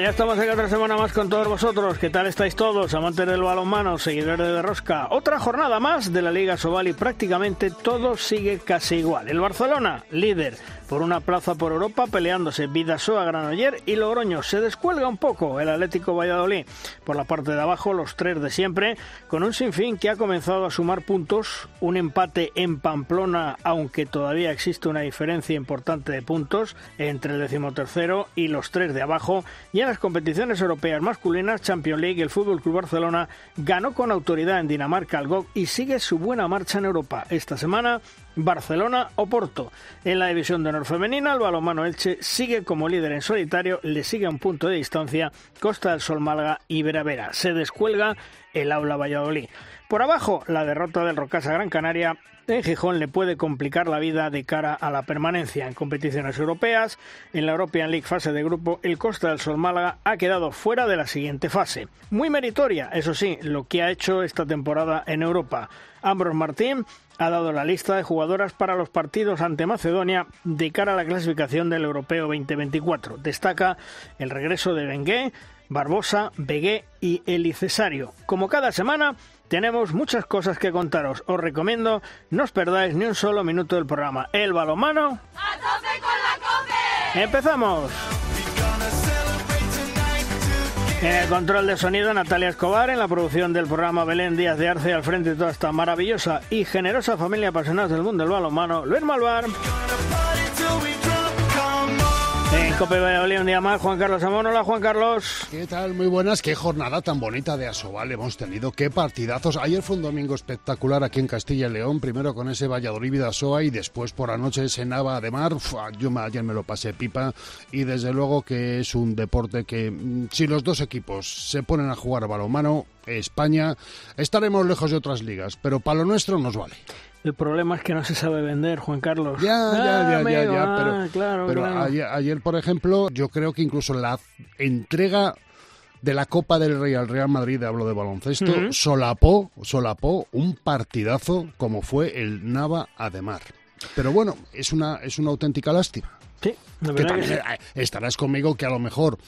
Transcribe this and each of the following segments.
ya estamos aquí otra semana más con todos vosotros. ¿Qué tal estáis todos, amantes del balonmano, seguidores de Rosca? Otra jornada más de la Liga Sobal y prácticamente todo sigue casi igual. El Barcelona, líder por una plaza por Europa peleándose Vidasoa, Granoller y Logroño. Se descuelga un poco el Atlético Valladolid. Por la parte de abajo, los tres de siempre, con un sinfín que ha comenzado a sumar puntos, un empate en Pamplona, aunque todavía existe una diferencia importante de puntos entre el decimotercero y los tres de abajo. Y en las competiciones europeas masculinas, Champions League, el Fútbol Club Barcelona ganó con autoridad en Dinamarca al GOG y sigue su buena marcha en Europa. Esta semana Barcelona o Porto. En la división de honor femenina, el balonmano Elche sigue como líder en solitario, le sigue a un punto de distancia Costa del Sol Málaga y Veravera. Se descuelga el Aula Valladolid. Por abajo, la derrota del Rocasa Gran Canaria en Gijón le puede complicar la vida de cara a la permanencia en competiciones europeas. En la European League fase de grupo, el Costa del Sol Málaga ha quedado fuera de la siguiente fase. Muy meritoria, eso sí, lo que ha hecho esta temporada en Europa. Ambros Martín ha dado la lista de jugadoras para los partidos ante Macedonia de cara a la clasificación del Europeo 2024. Destaca el regreso de Bengué, Barbosa, Begué y Eli Cesario. Como cada semana, tenemos muchas cosas que contaros. Os recomiendo no os perdáis ni un solo minuto del programa. El balomano. ¡A tope con la cope! ¡Empezamos! En el control de sonido, Natalia Escobar. En la producción del programa Belén Díaz de Arce. Al frente de toda esta maravillosa y generosa familia apasionada del mundo del balonmano, Luis Malvar. En Cope Valladolid un día más, Juan Carlos Amón. Hola, Juan Carlos. ¿Qué tal? Muy buenas. Qué jornada tan bonita de Asobal hemos tenido. Qué partidazos. Ayer fue un domingo espectacular aquí en Castilla y León. Primero con ese Valladolid Vidasoa y después por anoche ese Nava de Mar. yo ayer me lo pasé pipa. Y desde luego que es un deporte que, mm, si los dos equipos se ponen a jugar balonmano, España, estaremos lejos de otras ligas. Pero para lo nuestro nos vale. El problema es que no se sabe vender, Juan Carlos. Ya, ya, ya, ya, ya, pero, ah, claro, pero Ayer, por ejemplo, yo creo que incluso la entrega de la Copa del Rey al Real Madrid, hablo de baloncesto, solapó, solapó un partidazo como fue el Nava Ademar. Pero bueno, es una, es una auténtica lástima. Sí, que estarás conmigo que a lo mejor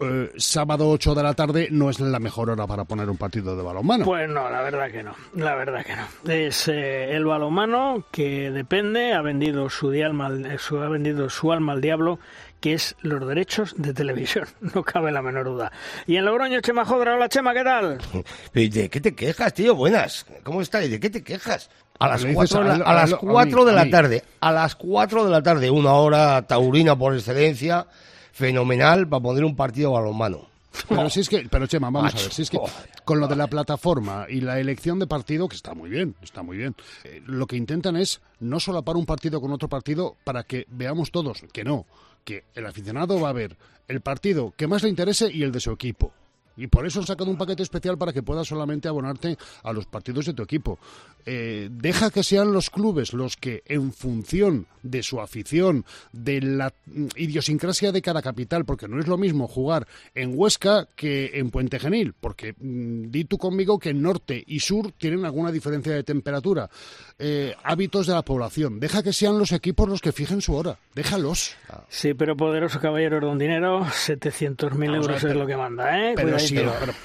eh, sábado 8 de la tarde no es la mejor hora para poner un partido de balonmano. Pues no, la verdad que no, la verdad que no. Es eh, el balonmano que depende, ha vendido su, alma, su, ha vendido su alma al diablo que es los derechos de televisión, no cabe la menor duda. Y en Logroño, Chema Jodra, hola Chema, ¿qué tal? ¿De qué te quejas, tío? Buenas, ¿cómo estás? ¿De qué te quejas? A las 4 a, las cuatro de la tarde, a las 4 de la tarde, una hora taurina por excelencia, fenomenal para poner un partido balonmano. Pero si es que, pero Chema, vamos a ver, si es que con lo de la plataforma y la elección de partido, que está muy bien, está muy bien, eh, lo que intentan es no solapar un partido con otro partido para que veamos todos, que no, que el aficionado va a ver el partido que más le interese y el de su equipo. Y por eso han sacado un paquete especial para que puedas solamente abonarte a los partidos de tu equipo. Eh, deja que sean los clubes los que, en función de su afición, de la idiosincrasia de cada capital, porque no es lo mismo jugar en Huesca que en Puente Genil, porque mm, di tú conmigo que norte y sur tienen alguna diferencia de temperatura, eh, hábitos de la población. Deja que sean los equipos los que fijen su hora. Déjalos. Sí, pero poderoso caballero don dinero, 700.000 euros es lo que manda, ¿eh? Pero,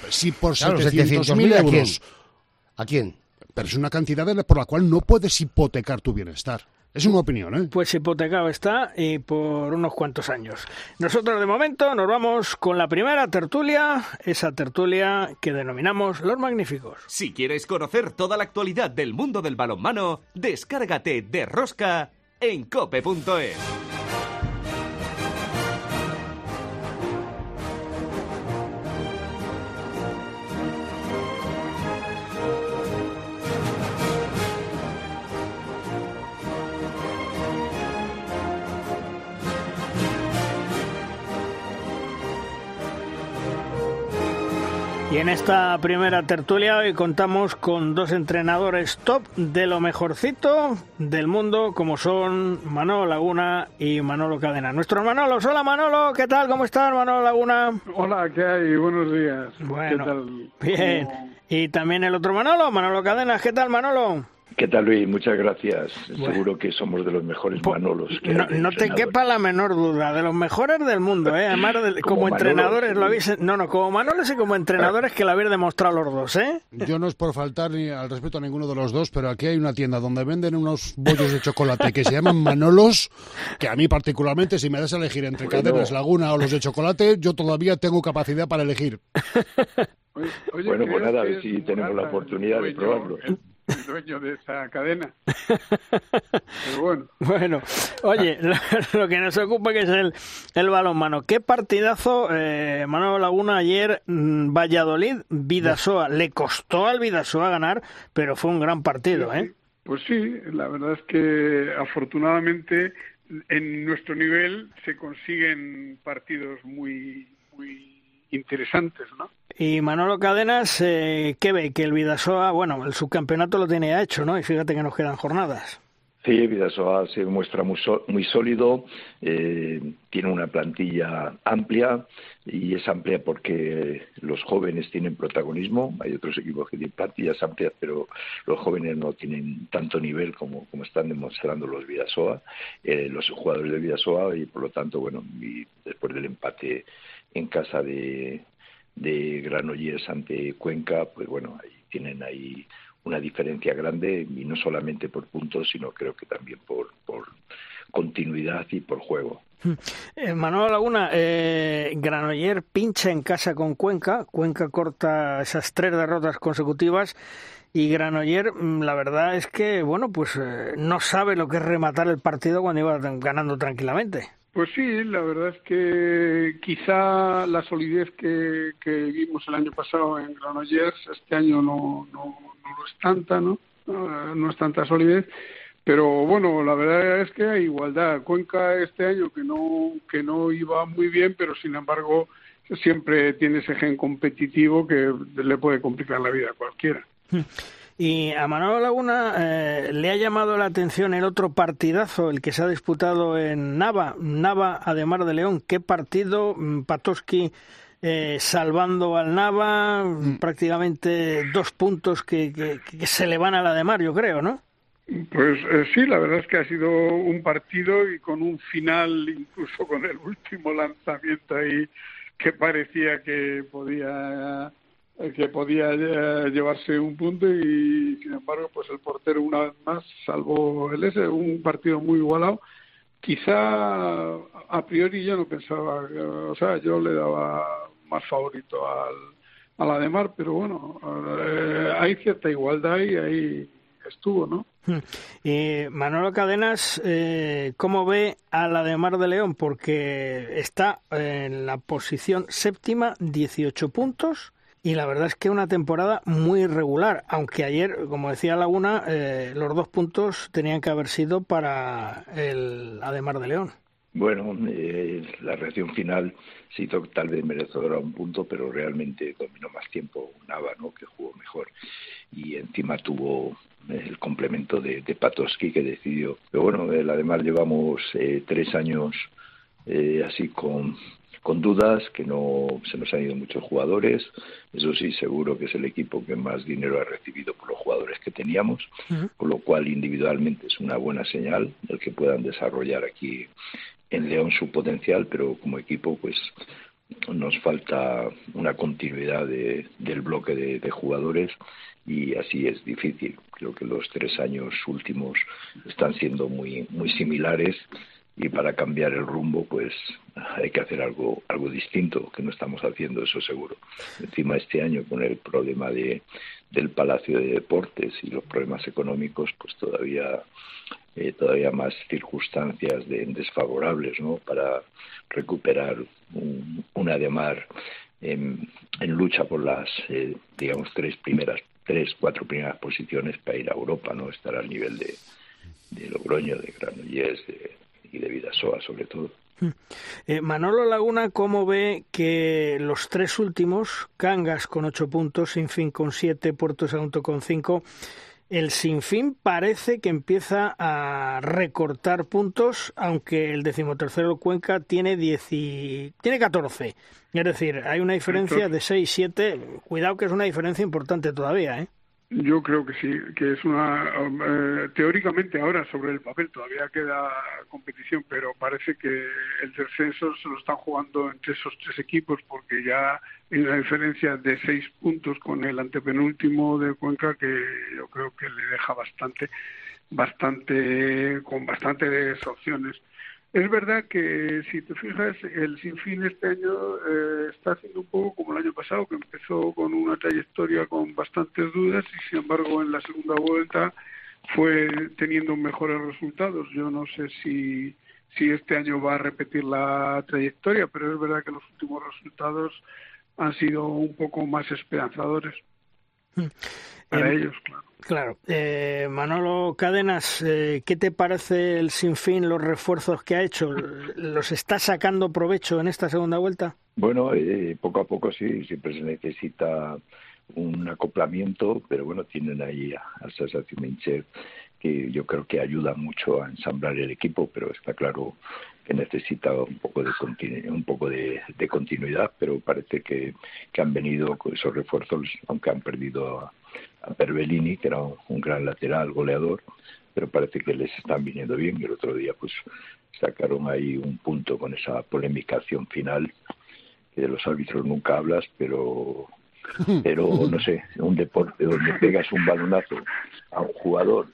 si, por 700.000 euros... ¿A quién? pero es una cantidad por la cual no puedes hipotecar tu bienestar. Es una opinión, ¿eh? Pues hipotecado está y por unos cuantos años. Nosotros de momento nos vamos con la primera tertulia, esa tertulia que denominamos Los Magníficos. Si quieres conocer toda la actualidad del mundo del balonmano, descárgate de Rosca en cope.es. Y en esta primera tertulia hoy contamos con dos entrenadores top de lo mejorcito del mundo, como son Manolo Laguna y Manolo Cadena. Nuestros Manolos, hola Manolo, ¿qué tal? ¿Cómo estás Manolo Laguna? Hola, ¿qué hay? Buenos días. Bueno, bien. Y también el otro Manolo, Manolo Cadena, ¿qué tal Manolo? ¿Qué tal, Luis? Muchas gracias. Seguro que somos de los mejores Manolos. Que no, no te quepa la menor duda, de los mejores del mundo, ¿eh? Además, como, entrenadores lo habéis... No, no, como Manolos y como entrenadores que lo habéis demostrado los dos, ¿eh? Yo no es por faltar ni al respeto a ninguno de los dos, pero aquí hay una tienda donde venden unos bollos de chocolate que se llaman Manolos, que a mí particularmente, si me das a elegir entre Cadenas, Laguna o los de chocolate, yo todavía tengo capacidad para elegir. bueno, pues nada, a ver si tenemos la oportunidad de probarlo el dueño de esa cadena. Pero bueno. Bueno, oye, lo, que nos ocupa que es el, el balonmano. ¿Qué partidazo, eh, Manuel Laguna, ayer mm, Valladolid, Vidasoa? Le costó al Vidasoa ganar, pero fue un gran partido, ¿eh? Pues sí, la verdad es que afortunadamente en nuestro nivel se consiguen partidos muy, muy interesantes, ¿no? Y Manolo Cadenas, eh, ¿qué ve? Que el Vidasoa, bueno, el subcampeonato lo tenía hecho, ¿no? Y fíjate que nos quedan jornadas. Sí, Vidasoa se muestra muy, muy sólido, eh, tiene una plantilla amplia y es amplia porque los jóvenes tienen protagonismo. Hay otros equipos que tienen plantillas amplias, pero los jóvenes no tienen tanto nivel como, como están demostrando los Vidasoa, eh, los jugadores de Vidasoa y por lo tanto, bueno, después del empate en casa de, de Granollers ante Cuenca, pues bueno, ahí tienen ahí una diferencia grande y no solamente por puntos, sino creo que también por, por continuidad y por juego. Eh, Manuel Laguna, eh, Granoller pincha en casa con Cuenca, Cuenca corta esas tres derrotas consecutivas y Granoller, mm, la verdad es que, bueno, pues eh, no sabe lo que es rematar el partido cuando iba ganando tranquilamente. Pues sí, la verdad es que quizá la solidez que, vimos el año pasado en Granollers este año no, no, no es tanta, ¿no? No es tanta solidez, pero bueno, la verdad es que hay igualdad. Cuenca este año que no que no iba muy bien, pero sin embargo siempre tiene ese gen competitivo que le puede complicar la vida a cualquiera. Y a Manuel Laguna eh, le ha llamado la atención el otro partidazo, el que se ha disputado en Nava, Nava Ademar de León. ¿Qué partido? Mm, Patoski eh, salvando al Nava, mm. prácticamente dos puntos que, que, se le van a la de Mar, yo creo, ¿no? Pues eh, sí, la verdad es que ha sido un partido y con un final, incluso con el último lanzamiento ahí, que parecía que podía que podía eh, llevarse un punto y sin embargo pues el portero una vez más salvó el ese un partido muy igualado quizá a priori yo no pensaba o sea yo le daba más favorito al a la de Mar pero bueno eh, hay cierta igualdad y ahí estuvo no hmm. y Manolo Cadenas, eh, ¿cómo ve a la de Mar de León? Porque está en la posición séptima, 18 puntos, y la verdad es que una temporada muy irregular, aunque ayer, como decía Laguna, eh, los dos puntos tenían que haber sido para el Ademar de León. Bueno, eh, la reacción final se hizo tal vez merecedora un punto, pero realmente dominó más tiempo Nava, ¿no? que jugó mejor. Y encima tuvo el complemento de, de Patoski que decidió. Pero bueno, el Ademar llevamos eh, tres años así con con dudas, que no se nos han ido muchos jugadores. Eso sí, seguro que es el equipo que más dinero ha recibido por los jugadores que teníamos, con lo cual individualmente es una buena señal el que puedan desarrollar aquí en León su potencial, pero como equipo pues nos falta una continuidad del bloque de, de, jugadores y así es difícil. Creo que los tres años últimos están siendo muy, muy similares y para cambiar el rumbo pues hay que hacer algo algo distinto que no estamos haciendo eso seguro. Encima este año con el problema de del Palacio de Deportes y los problemas económicos pues todavía eh, todavía más circunstancias de, desfavorables no para recuperar un, una de mar en, lucha por las eh, digamos tres primeras tres cuatro primeras posiciones para ir a Europa no estar al nivel de de Logroño de Granollers de y de Vidasoa sobre todo. Hmm. Eh, Manolo Laguna, ¿cómo ve que los tres últimos, Cangas con ocho puntos, Sinfín con siete, Puerto Santo con cinco, el Sinfín parece que empieza a recortar puntos, aunque el decimotercero Cuenca tiene, diez tiene 14. Es decir, hay una diferencia de 6, 7. Cuidado que es una diferencia importante todavía, ¿eh? Yo creo que sí, que es una. Eh, teóricamente, ahora sobre el papel todavía queda competición, pero parece que el descenso se lo están jugando entre esos tres equipos, porque ya hay una diferencia de seis puntos con el antepenúltimo de Cuenca que yo creo que le deja bastante, bastante, con bastantes opciones. Es verdad que si te fijas, el Sinfín este año eh, está haciendo un poco como el año pasado, que empezó con una trayectoria con bastantes dudas y sin embargo en la segunda vuelta fue teniendo mejores resultados. Yo no sé si, si este año va a repetir la trayectoria, pero es verdad que los últimos resultados han sido un poco más esperanzadores. Para ellos, claro. Claro. Eh, Manolo Cadenas, eh, ¿qué te parece el sinfín, los refuerzos que ha hecho? ¿Los está sacando provecho en esta segunda vuelta? Bueno, eh, poco a poco sí, siempre se necesita un acoplamiento, pero bueno, tienen ahí a, a Sasa que yo creo que ayuda mucho a ensamblar el equipo, pero está claro que necesita un poco de un poco de, continuidad, pero parece que, que, han venido con esos refuerzos, aunque han perdido a, a Perbellini, que era un, gran lateral, goleador, pero parece que les están viniendo bien. Y el otro día, pues, sacaron ahí un punto con esa polemicación final, que de los árbitros nunca hablas, pero, pero no sé, un deporte donde pegas un balonazo a un jugador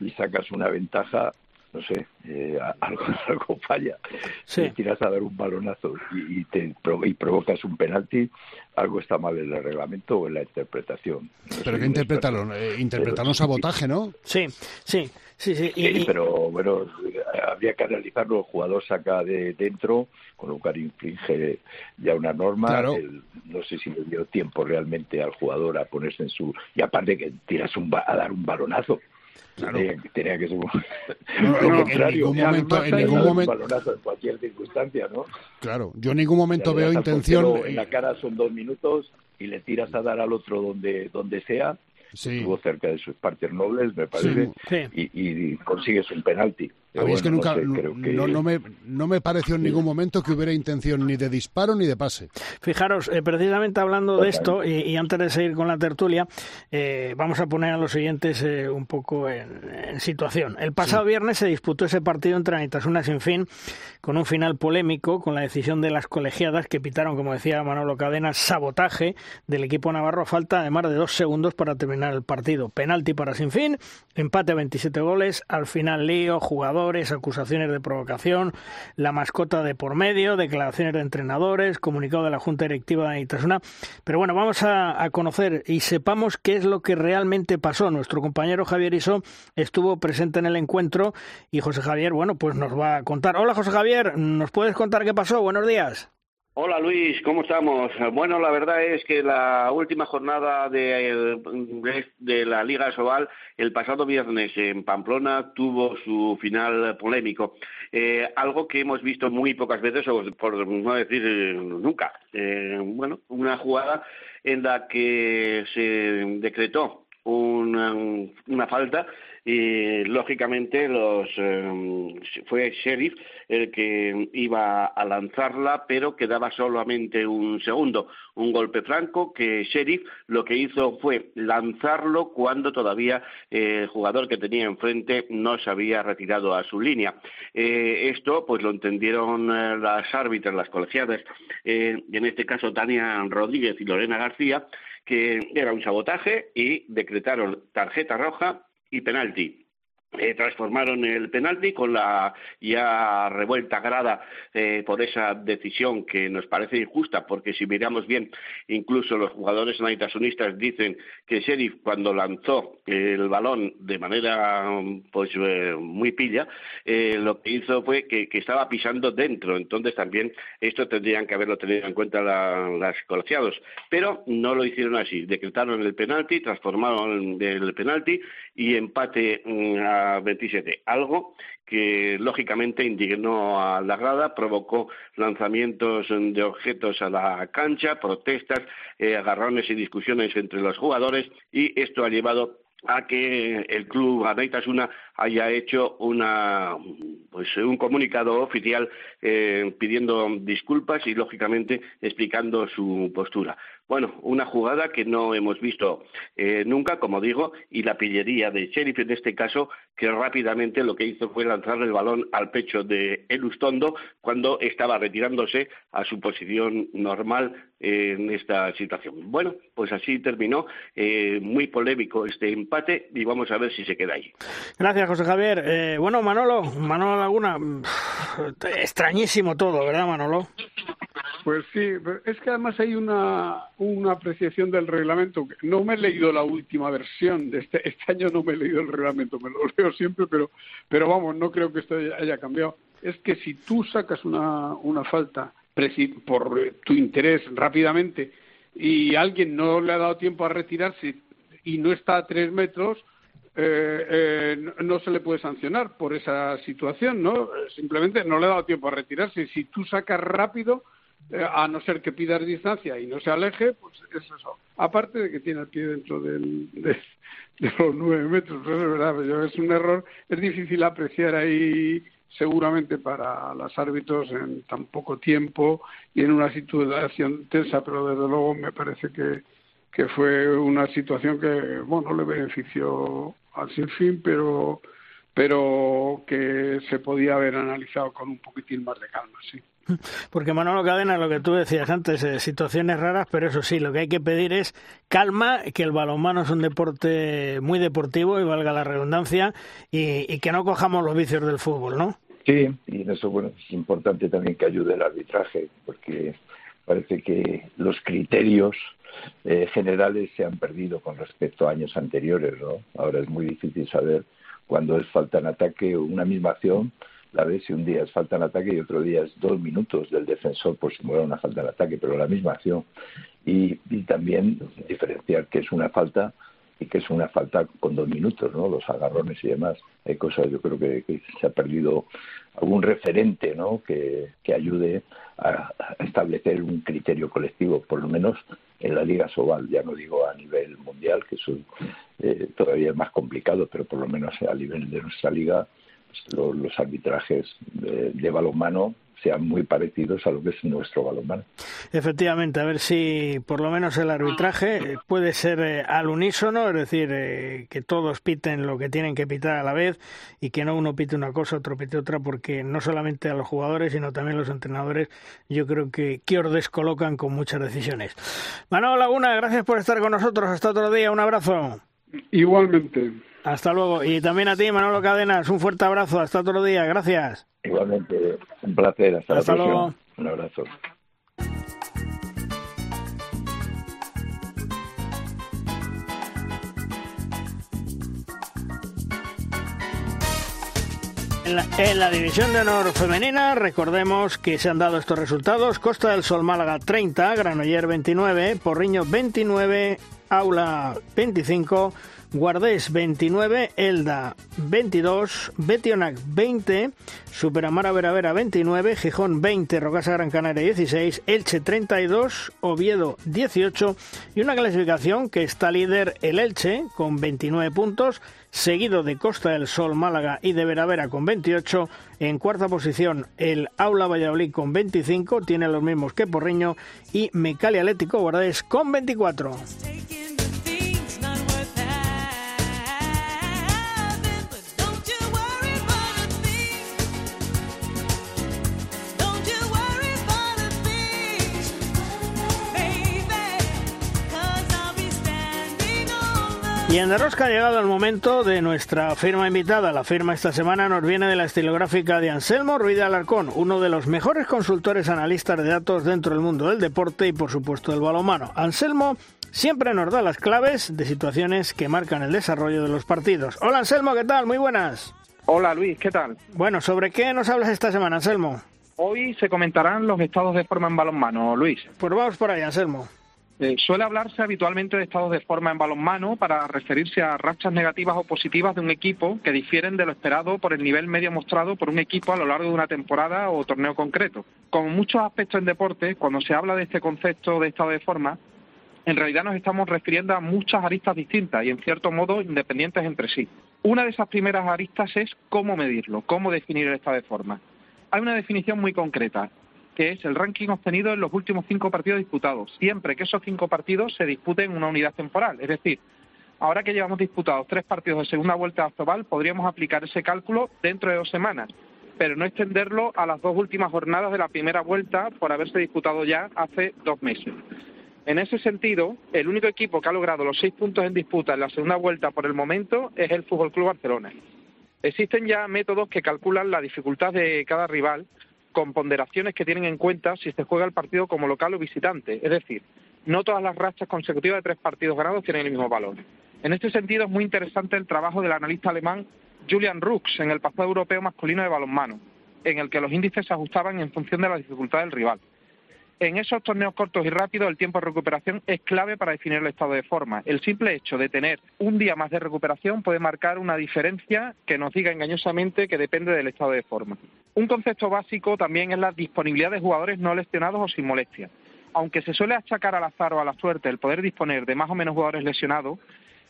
y sacas una ventaja, no sé, eh, algo, algo falla. Si tiras a dar un balonazo y, te y provocas un penalti, algo está mal en el reglamento o en la interpretación. pero que interpretaron, eh, interpretaron sabotaje, ¿no? Sí, sí. Sí, sí, pero bueno, habría que analizarlo. El jugador saca de dentro, con lo cual infringe ya una norma. no sé si le dio tiempo realmente al jugador a ponerse en su. Y aparte que tiras un, a dar un balonazo. Claro. Tenía, que ser lo contrario. En ningún momento, en ningún momento en cualquier circunstancia, ¿no? Claro, yo en ningún momento veo intención. En la cara son dos minutos y le tiras a dar al otro donde donde sea. Estuvo cerca de sus partes nobles, me parece, Y, y consigues un penalti es que nunca, no, me, no me pareció en ningún momento que hubiera intención ni de disparo ni de pase. Fijaros, eh, precisamente hablando de esto, y, antes de seguir con la tertulia, eh, vamos a poner a los siguientes eh, un poco en, situación. El pasado viernes se disputó ese partido entre Anitasuna sin fin, con un final polémico, con la decisión de las colegiadas que pitaron, como decía Manolo Cadena, sabotaje del equipo navarro a falta de más de dos segundos para terminar el partido. Penalti para Sinfín, empate a 27 goles, al final lío, jugador acusaciones de provocación, la mascota de por medio, declaraciones de entrenadores, comunicado de la Junta Directiva de Itasuna. Pero bueno, vamos a, conocer y sepamos qué es lo que realmente pasó. Nuestro compañero Javier Iso estuvo presente en el encuentro y José Javier, bueno, pues nos va a contar. Hola José Javier, ¿nos puedes contar qué pasó? Buenos días. Hola Luis, ¿cómo estamos? Bueno, la verdad es que la última jornada de, de, la Liga Sobal, el pasado viernes en Pamplona, tuvo su final polémico. Eh, algo que hemos visto muy pocas veces, o por no decir eh, nunca. Eh, bueno, una jugada en la que se decretó una, una falta y lógicamente los em, fue Sheriff el que iba a lanzarla pero quedaba solamente un segundo un golpe franco que Sheriff lo que hizo fue lanzarlo cuando todavía el jugador que tenía enfrente no se había retirado a su línea. Eh, esto pues lo entendieron eh, las árbitras las colegiadas eh, en este caso Tania Rodríguez y Lorena García que era un sabotaje y decretaron tarjeta roja y penalti. Eh, transformaron el penalti con la ya revuelta grada eh, por esa decisión que nos parece injusta, porque si miramos bien, incluso los jugadores naitasunistas dicen que Sheriff cuando lanzó el balón de manera pues eh, muy pilla, lo que hizo fue que, estaba pisando dentro, entonces también esto tendrían que haberlo tenido en cuenta las colegiados, pero no lo hicieron así, decretaron el penalti, transformaron el penalti y empate mm, a a 27. Algo que lógicamente indignó a la grada, provocó lanzamientos de objetos a la cancha, protestas, eh, agarrones y discusiones entre los jugadores y esto ha llevado a que el club Anaitasuna haya hecho una, pues, un comunicado oficial eh, pidiendo disculpas y, lógicamente, explicando su postura. Bueno, una jugada que no hemos visto eh, nunca, como digo, y la pillería de Sheriff en este caso, que rápidamente lo que hizo fue lanzar el balón al pecho de Elustondo cuando estaba retirándose a su posición normal en esta situación. Bueno, pues así terminó. Eh, muy polémico este empate y vamos a ver si se queda ahí. Gracias, José Javier. Eh, bueno, Manolo, Manolo Laguna, extrañísimo todo, ¿verdad, Manolo? Pues sí, es que además hay una, una apreciación del reglamento. No me he leído la última versión de este, este año, no me he leído el reglamento, me lo leo siempre, pero, pero vamos, no creo que esto haya cambiado. Es que si tú sacas una, una falta por tu interés rápidamente y alguien no le ha dado tiempo a retirarse y no está a tres metros, eh, eh, no se le puede sancionar por esa situación, ¿no? Simplemente no le ha dado tiempo a retirarse. Si tú sacas rápido, eh, a no ser que pidas distancia y no se aleje, pues es eso. Aparte de que tiene el pie dentro del, de, los nueve metros, pues es verdad, es un error, es difícil apreciar ahí seguramente para los árbitros en tan poco tiempo y en una situación tensa, pero desde luego me parece que, que fue una situación que, bueno, le benefició al sinfín, pero pero que se podía haber analizado con un poquitín más de calma, sí. Porque Manolo Cadena, lo que tú decías antes, eh, situaciones raras, pero eso sí, lo que hay que pedir es calma, que el balonmano es un deporte muy deportivo y valga la redundancia, y, que no cojamos los vicios del fútbol, ¿no? Sí, y eso bueno, es importante también que ayude el arbitraje, porque parece que los criterios eh, generales se han perdido con respecto a años anteriores, ¿no? Ahora es muy difícil saber cuándo es falta en ataque o una misma acción la vez si un día es falta en ataque y otro día es dos minutos del defensor por si muere una falta en ataque, pero la misma acción. Y, también diferenciar que es una falta y que es una falta con dos minutos, ¿no? Los agarrones y demás. Hay cosas, yo creo que, se ha perdido algún referente, ¿no? Que, ayude a, establecer un criterio colectivo, por lo menos en la Liga Sobal, ya no digo a nivel mundial, que eso eh, todavía es más complicado, pero por lo menos a nivel de nuestra liga los, arbitrajes de, balonmano sean muy parecidos a lo que es nuestro balonmano. Efectivamente, a ver si por lo menos el arbitraje puede ser eh, al unísono, es decir, eh, que todos piten lo que tienen que pitar a la vez y que no uno pite una cosa, otro pite otra, porque no solamente a los jugadores, sino también a los entrenadores, yo creo que, que os descolocan con muchas decisiones. Manuel Laguna, gracias por estar con nosotros. Hasta otro día, un abrazo. Igualmente. Hasta luego. Y también a ti, Manolo Cadenas, un fuerte abrazo. Hasta otro día. Gracias. Igualmente, un placer. Hasta, Hasta la luego. Un abrazo. En la, en la, división de honor femenina, recordemos que se han dado estos resultados. Costa del Sol Málaga 30, Granoller 29, Porriño 29, Aula 25, Guardés 29, Elda 22, Betionac 20, Superamara Veravera 29, Gijón 20, Rocasa Gran Canaria 16, Elche 32, Oviedo 18 y una clasificación que está líder el Elche con 29 puntos, seguido de Costa del Sol Málaga y de Veravera con 28. En cuarta posición el Aula Valladolid con 25, tiene los mismos que Porriño. Y Mecali Atlético Guardés con 24. Y en Derrosca ha llegado el momento de nuestra firma invitada. La firma esta semana nos viene de la estilográfica de Anselmo Ruiz de Alarcón, uno de los mejores consultores analistas de datos dentro del mundo del deporte y por supuesto del balonmano. Anselmo siempre nos da las claves de situaciones que marcan el desarrollo de los partidos. Hola Anselmo, ¿qué tal? Muy buenas. Hola Luis, ¿qué tal? Bueno, ¿sobre qué nos hablas esta semana, Anselmo? Hoy se comentarán los estados de forma en balonmano, Luis. Pues vamos por ahí, Anselmo. Eh, suele hablarse habitualmente de estados de forma en balonmano para referirse a rachas negativas o positivas de un equipo que difieren de lo esperado por el nivel medio mostrado por un equipo a lo largo de una temporada o torneo concreto. Como muchos aspectos en deporte, cuando se habla de este concepto de estado de forma, en realidad nos estamos refiriendo a muchas aristas distintas y en cierto modo independientes entre sí. Una de esas primeras aristas es cómo medirlo, cómo definir el estado de forma. Hay una definición muy concreta que es el ranking obtenido en los últimos cinco partidos disputados, siempre que esos cinco partidos se disputen en una unidad temporal. Es decir, ahora que llevamos disputados tres partidos de segunda vuelta Azobal, podríamos aplicar ese cálculo dentro de dos semanas, pero no extenderlo a las dos últimas jornadas de la primera vuelta por haberse disputado ya hace dos meses. En ese sentido, el único equipo que ha logrado los seis puntos en disputa en la segunda vuelta por el momento es el Fútbol Club Barcelona. Existen ya métodos que calculan la dificultad de cada rival con ponderaciones que tienen en cuenta si se juega el partido como local o visitante. Es decir, no todas las rachas consecutivas de tres partidos ganados tienen el mismo valor. En este sentido, es muy interesante el trabajo del analista alemán Julian Rux en el pasado europeo masculino de balonmano, en el que los índices se ajustaban en función de la dificultad del rival. En esos torneos cortos y rápidos, el tiempo de recuperación es clave para definir el estado de forma. El simple hecho de tener un día más de recuperación puede marcar una diferencia que nos diga engañosamente que depende del estado de forma. Un concepto básico también es la disponibilidad de jugadores no lesionados o sin molestia. Aunque se suele achacar al azar o a la suerte el poder disponer de más o menos jugadores lesionados,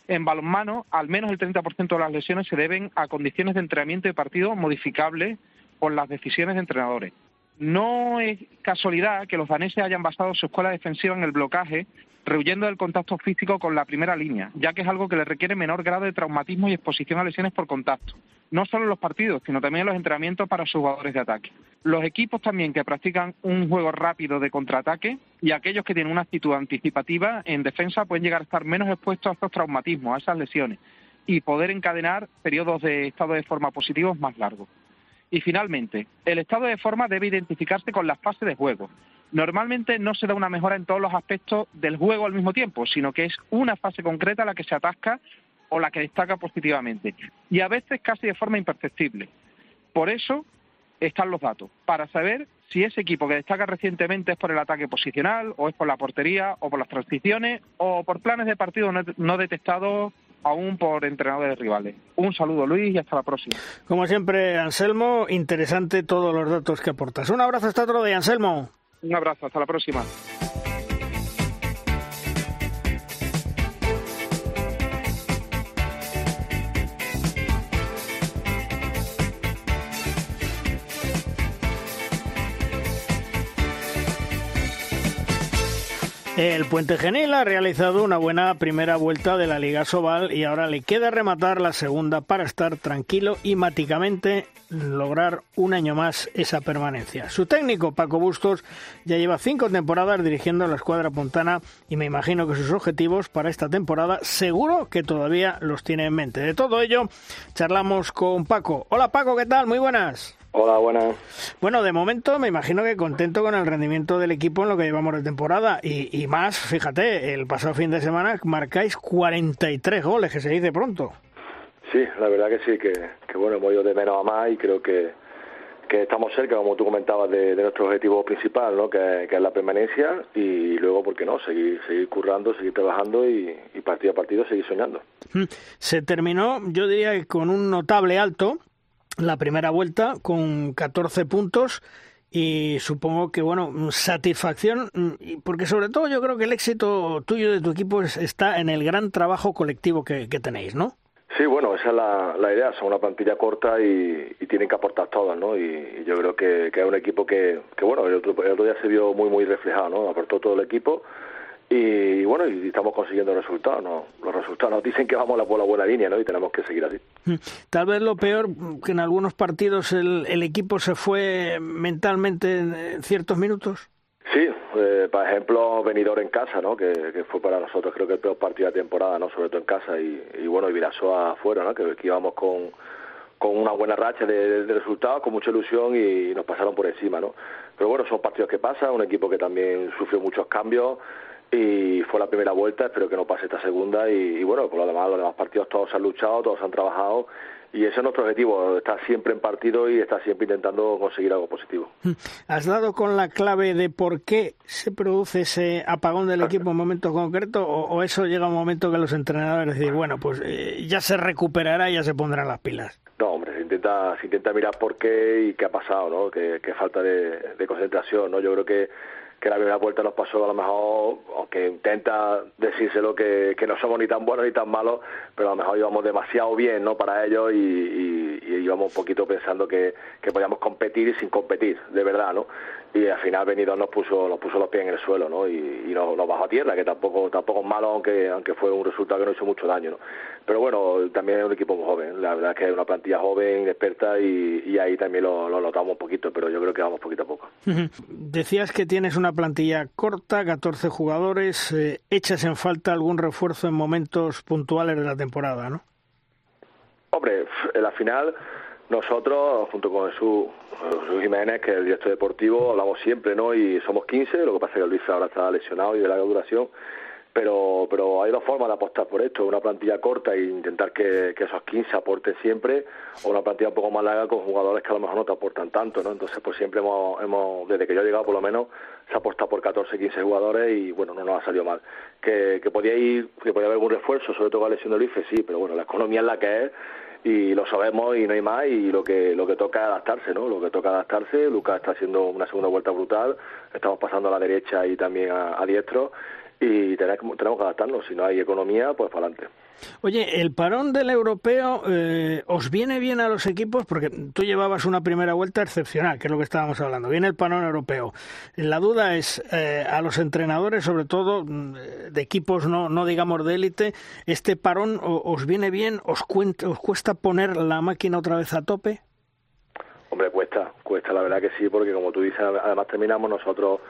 en balonmano al menos el 30% de las lesiones se deben a condiciones de entrenamiento y partido modificables por las decisiones de entrenadores. No es casualidad que los daneses hayan basado su escuela defensiva en el blocaje, rehuyendo del contacto físico con la primera línea, ya que es algo que le requiere menor grado de traumatismo y exposición a lesiones por contacto, no solo en los partidos, sino también en los entrenamientos para sus jugadores de ataque. Los equipos también que practican un juego rápido de contraataque y aquellos que tienen una actitud anticipativa en defensa pueden llegar a estar menos expuestos a estos traumatismos, a esas lesiones, y poder encadenar periodos de estado de forma positivos más largos. Y finalmente, el estado de forma debe identificarse con las fases de juego. Normalmente no se da una mejora en todos los aspectos del juego al mismo tiempo, sino que es una fase concreta la que se atasca o la que destaca positivamente. Y a veces casi de forma imperceptible. Por eso están los datos, para saber si ese equipo que destaca recientemente es por el ataque posicional, o es por la portería, o por las transiciones, o por planes de partido no detectados aún por entrenadores rivales. Un saludo Luis y hasta la próxima. Como siempre, Anselmo, interesante todos los datos que aportas. Un abrazo hasta otro día, Anselmo. Un abrazo, hasta la próxima. El Puente Genil ha realizado una buena primera vuelta de la Liga Sobal y ahora le queda rematar la segunda para estar tranquilo y máticamente lograr un año más esa permanencia. Su técnico, Paco Bustos, ya lleva cinco temporadas dirigiendo la escuadra puntana y me imagino que sus objetivos para esta temporada seguro que todavía los tiene en mente. De todo ello, charlamos con Paco. Hola Paco, ¿qué tal? Muy buenas. Hola, buenas. Bueno, de momento me imagino que contento con el rendimiento del equipo en lo que llevamos de temporada y, más, fíjate, el pasado fin de semana marcáis 43 goles, que se dice pronto. Sí, la verdad que sí, que, bueno, hemos ido de menos a más y creo que, que estamos cerca, como tú comentabas, de, nuestro objetivo principal, ¿no? Que, es la permanencia y luego, ¿por qué no? Seguir, seguir currando, seguir trabajando y, y partido a partido seguir soñando. Se terminó, yo diría, con un notable alto, la primera vuelta con 14 puntos y supongo que, bueno, satisfacción, porque sobre todo yo creo que el éxito tuyo de tu equipo está en el gran trabajo colectivo que, tenéis, ¿no? Sí, bueno, esa es la, idea, son una plantilla corta y, tienen que aportar todas, ¿no? Y, yo creo que, es un equipo que, que bueno, el otro, el otro día se vio muy, muy reflejado, ¿no? Aportó todo el equipo y bueno, y estamos consiguiendo resultados. ¿no? Los resultados nos dicen que vamos por la buena línea ¿no? y tenemos que seguir así. Mm. Tal vez lo peor, que en algunos partidos el, el equipo se fue mentalmente en ciertos minutos. Sí, eh, por ejemplo, venidor en casa, ¿no? Que, fue para nosotros creo que el peor partido de temporada, ¿no? Sobre todo en casa y, y bueno, y Virasoa afuera, ¿no? Que, íbamos con, con una buena racha de, de, resultados, con mucha ilusión y nos pasaron por encima, ¿no? Pero bueno, son partidos que pasan, un equipo que también sufrió muchos cambios, y fue la primera vuelta, espero que no pase esta segunda y, bueno, por lo demás, los demás partidos todos han luchado, todos han trabajado y ese es nuestro objetivo, estar siempre en partido y estar siempre intentando conseguir algo positivo. ¿Has dado con la clave de por qué se produce ese apagón del equipo en un momento concreto o, eso llega un momento que los entrenadores dicen, bueno, pues eh, ya se recuperará y ya se pondrán las pilas? No, hombre, se intenta, se intenta mirar por qué y qué ha pasado, ¿no? Que, falta de, de concentración, ¿no? Yo creo que que la primera vuelta nos pasó a lo mejor, aunque intenta decírselo que, que no somos ni tan buenos ni tan malos, pero a lo mejor íbamos demasiado bien no para ellos y, y, y íbamos un poquito pensando que, que podíamos competir y sin competir, de verdad, ¿no? Y al final venido nos puso nos puso los pies en el suelo ¿no? y, y nos, bajó a tierra que tampoco tampoco es malo aunque aunque fue un resultado que no hizo mucho daño ¿no? pero bueno también es un equipo muy joven la verdad es que es una plantilla joven experta y, y ahí también lo, lo, notamos un poquito pero yo creo que vamos poquito a poco decías que tienes una plantilla corta 14 jugadores eh, echas en falta algún refuerzo en momentos puntuales de la temporada ¿no? hombre en la final nosotros, junto con Jesús, Jiménez, que es el director deportivo, hablamos siempre, ¿no? Y somos 15, lo que pasa es que Luis ahora está lesionado y de larga duración, pero, pero hay dos formas de apostar por esto, una plantilla corta e intentar que, esos 15 aporten siempre, o una plantilla un poco más larga con jugadores que a lo mejor no te aportan tanto, ¿no? Entonces, pues siempre hemos, hemos desde que yo he llegado por lo menos, se ha apostado por 14, 15 jugadores y bueno, no nos ha salido mal. Que, que podía ir, que podía haber algún refuerzo, sobre todo con la lesión de Luis, sí, pero bueno, la economía es la que es y lo sabemos y no hay más y lo que lo que toca adaptarse no lo que toca adaptarse. Lucas está haciendo una segunda vuelta brutal. Estamos pasando a la derecha y también a, diestro y tenemos, que adaptarnos si no hay economía pues para adelante Oye, el parón del europeo eh, os viene bien a los equipos porque tú llevabas una primera vuelta excepcional, que es lo que estábamos hablando. Viene el parón europeo. La duda es eh, a los entrenadores, sobre todo mm, de equipos no, no digamos de élite, ¿este parón os viene bien? ¿Os, ¿Os cuesta poner la máquina otra vez a tope? Hombre, cuesta, cuesta, la verdad que sí, porque como tú dices, además terminamos nosotros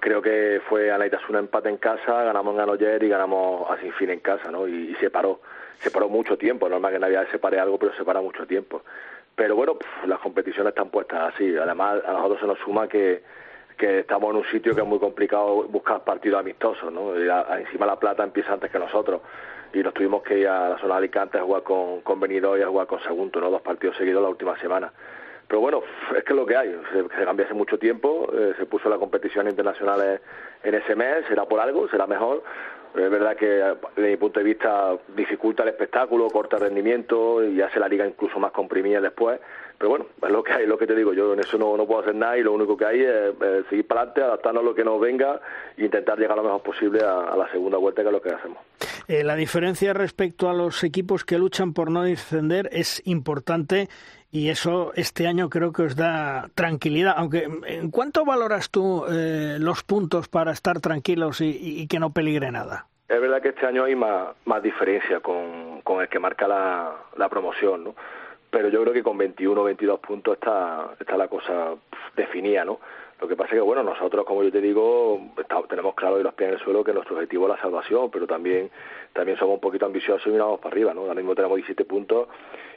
creo que fue a un empate en casa, ganamos en Ganoyer y ganamos a fin en casa, ¿no? Y, se paró, se paró mucho tiempo, normal que nadie se pare algo, pero se para mucho tiempo. Pero bueno, las competiciones están puestas así, además a nosotros se nos suma que, que estamos en un sitio que es muy complicado buscar partidos amistosos, ¿no? encima La Plata empieza antes que nosotros y nos tuvimos que ir a la zona de Alicante a jugar con, con Benidorm y a jugar con Segundo, ¿no? Dos partidos seguidos la última semana. Pero bueno, es que es lo que hay. Se, cambió hace mucho tiempo, eh, se puso la competición internacional en ese mes, será por algo, será mejor. Es verdad que desde mi punto de vista dificulta el espectáculo, corta el rendimiento y hace la liga incluso más comprimida después. Pero bueno, es lo que hay, es lo que te digo. Yo en eso no, no puedo hacer nada y lo único que hay es, seguir para adelante, adaptarnos a lo que nos venga e intentar llegar lo mejor posible a, la segunda vuelta, que es lo que hacemos. Eh, la diferencia respecto a los equipos que luchan por no descender es importante y eso este año creo que os da tranquilidad. Aunque, ¿en cuánto valoras tú eh, los puntos para estar tranquilos y, que no peligre nada? Es verdad que este año hay más, más diferencia con, con el que marca la, la promoción, ¿no? Pero yo creo que con 21 o 22 puntos está, está la cosa definida, ¿no? Lo que pasa es que, bueno, nosotros, como yo te digo, tenemos claro y los pies en el suelo que nuestro objetivo es la salvación, pero también también somos un poquito ambiciosos y miramos para arriba, ¿no? Ahora mismo tenemos 17 puntos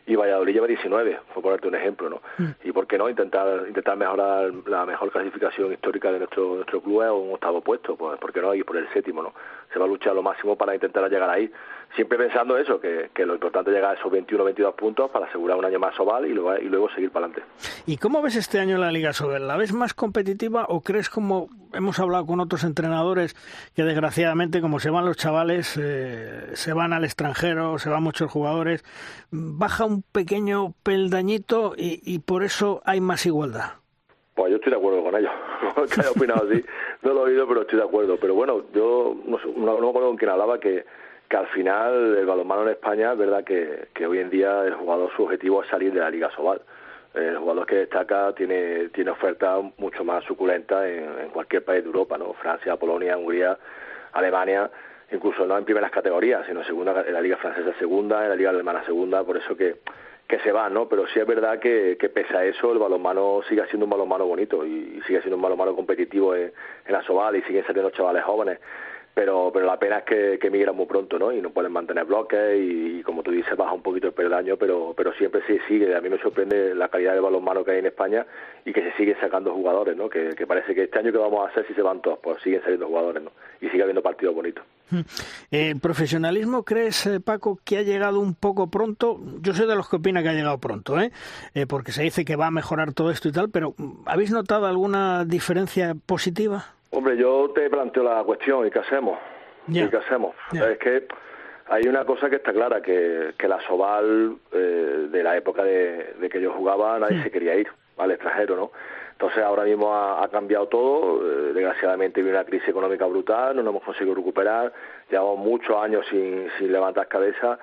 y Valladolid lleva 19, por ponerte un ejemplo, ¿no? Mm. Y por qué no intentar intentar mejorar la mejor clasificación histórica de nuestro nuestro club es un octavo puesto, pues por qué no ir por el séptimo, ¿no? Se va a luchar lo máximo para intentar llegar ahí, siempre pensando eso, que, que lo importante es llegar a esos 21 o 22 puntos para asegurar un año más Sobal y luego, y luego seguir para adelante. ¿Y cómo ves este año la Liga Sobal? ¿La ves más competitiva o crees como hemos hablado con otros entrenadores que desgraciadamente como se van los chavales, eh, se van al extranjero, se van muchos jugadores, baja un pequeño peldañito y, por eso hay más igualdad. Pues yo estoy de acuerdo con ellos. que haya opinado así, no lo he oído, pero estoy de acuerdo. Pero bueno, yo no, no, me acuerdo con quién hablaba que, que al final el balonmano en España es verdad que, hoy en día el jugador su objetivo es salir de la Liga Sobal. El jugador que destaca tiene, tiene ofertas mucho más suculentas en, cualquier país de Europa, ¿no? Francia, Polonia, Hungría, Alemania incluso no en primeras categorías, sino segunda, en la Liga Francesa segunda, en la Liga Alemana segunda, por eso que, que se va, ¿no? Pero sí es verdad que, que pese a eso el balonmano sigue siendo un balonmano bonito y sigue siendo un balonmano competitivo en, en la Soval y siguen saliendo chavales jóvenes. Pero pero la pena es que, que migran muy pronto, ¿no? Y no pueden mantener bloques y, como tú dices, baja un poquito el peldaño, pero pero siempre se sigue. A mí me sorprende la calidad de balonmano que hay en España y que se siguen sacando jugadores, ¿no? Que, parece que este año que vamos a hacer si se van todos, pues siguen saliendo jugadores, ¿no? Y sigue habiendo partidos bonitos. ¿El profesionalismo crees, eh, Paco, que ha llegado un poco pronto? Yo soy de los que opina que ha llegado pronto, ¿eh? ¿eh? porque se dice que va a mejorar todo esto y tal, pero ¿habéis notado alguna diferencia positiva? Hombre, yo te planteo la cuestión, ¿y qué hacemos? ¿Y qué hacemos? Es que hay una cosa que está clara, que, que la Soval eh, de la época de, que yo jugaba, nadie se quería ir al extranjero, ¿no? Entonces ahora mismo ha, cambiado todo, eh, desgraciadamente viene una crisis económica brutal, no nos hemos conseguido recuperar, llevamos muchos años sin, sin levantar cabeza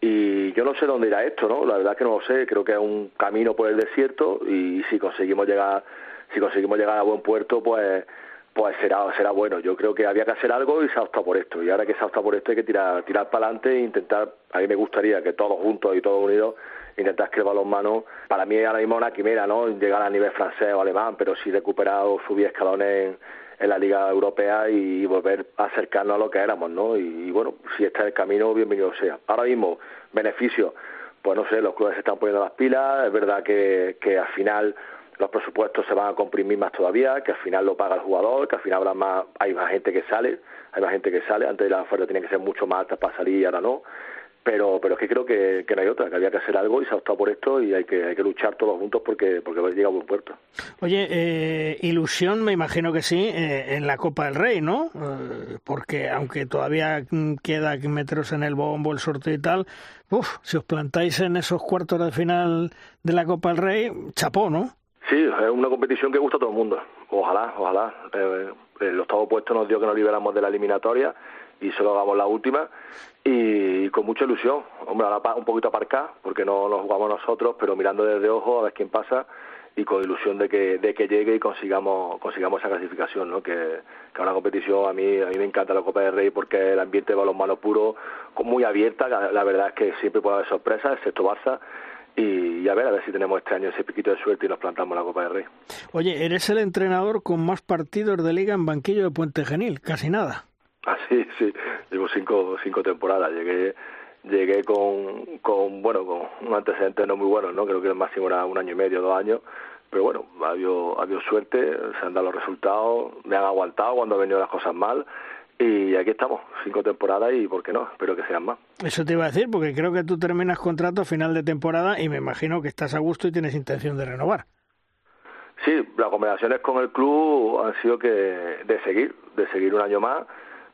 y yo no sé dónde irá esto, ¿no? La verdad que no lo sé, creo que es un camino por el desierto y si conseguimos llegar, si conseguimos llegar a buen puerto, pues pues será será bueno. Yo creo que había que hacer algo y se ha optado por esto. Y ahora que se ha optado por esto hay que tirar tirar para adelante e intentar, a mí me gustaría que todos juntos y todos unidos intentar que el balonmano, para mí ahora mismo una quimera, ¿no? Llegar a nivel francés o alemán, pero sí recuperar o subir escalones en, la Liga Europea y, volver a acercarnos a lo que éramos, ¿no? Y, bueno, si está el camino, bienvenido sea. Ahora mismo, beneficio, pues no sé, los clubes se están poniendo las pilas, es verdad que, que al final los presupuestos se van a comprimir más todavía, que al final lo paga el jugador, que al final habrá más, hay más gente que sale, hay más gente que sale, antes la oferta tenía que ser mucho más alta para salir y ahora no pero pero es que creo que, que, no hay otra, que había que hacer algo y se ha optado por esto y hay que hay que luchar todos juntos porque porque llega a buen puerto. Oye, eh, ilusión me imagino que sí eh, en la Copa del Rey, ¿no? Eh, porque aunque todavía queda meteros en el bombo, el sorteo y tal, uf, si os plantáis en esos cuartos de final de la Copa del Rey, chapó, ¿no? Sí, es una competición que gusta a todo el mundo. Ojalá, ojalá. el octavo puesto nos dio que nos liberamos de la eliminatoria y solo hagamos la última y, con mucha ilusión. Hombre, ahora un poquito aparcar porque no lo jugamos nosotros, pero mirando desde ojo a ver quién pasa y con ilusión de que, de que llegue y consigamos consigamos esa clasificación, ¿no? Que, que una competición a mí a mí me encanta la Copa del Rey porque el ambiente de balonmano puro, muy abierta, la, verdad es que siempre puede haber sorpresas, excepto Barça y, a ver a ver si tenemos este año ese piquito de suerte y nos plantamos la Copa del Rey. Oye, eres el entrenador con más partidos de liga en banquillo de Puente Genil, casi nada. Ah, sí, sí, llevo cinco, cinco temporadas, llegué llegué con, con bueno con un antecedente no muy bueno no creo que el máximo era un año y medio dos años pero bueno ha habido, ha habido suerte se han dado los resultados me han aguantado cuando han venido las cosas mal y aquí estamos cinco temporadas y por qué no espero que sean más. Eso te iba a decir porque creo que tú terminas contrato a final de temporada y me imagino que estás a gusto y tienes intención de renovar. Sí las conversaciones con el club han sido que de seguir de seguir un año más.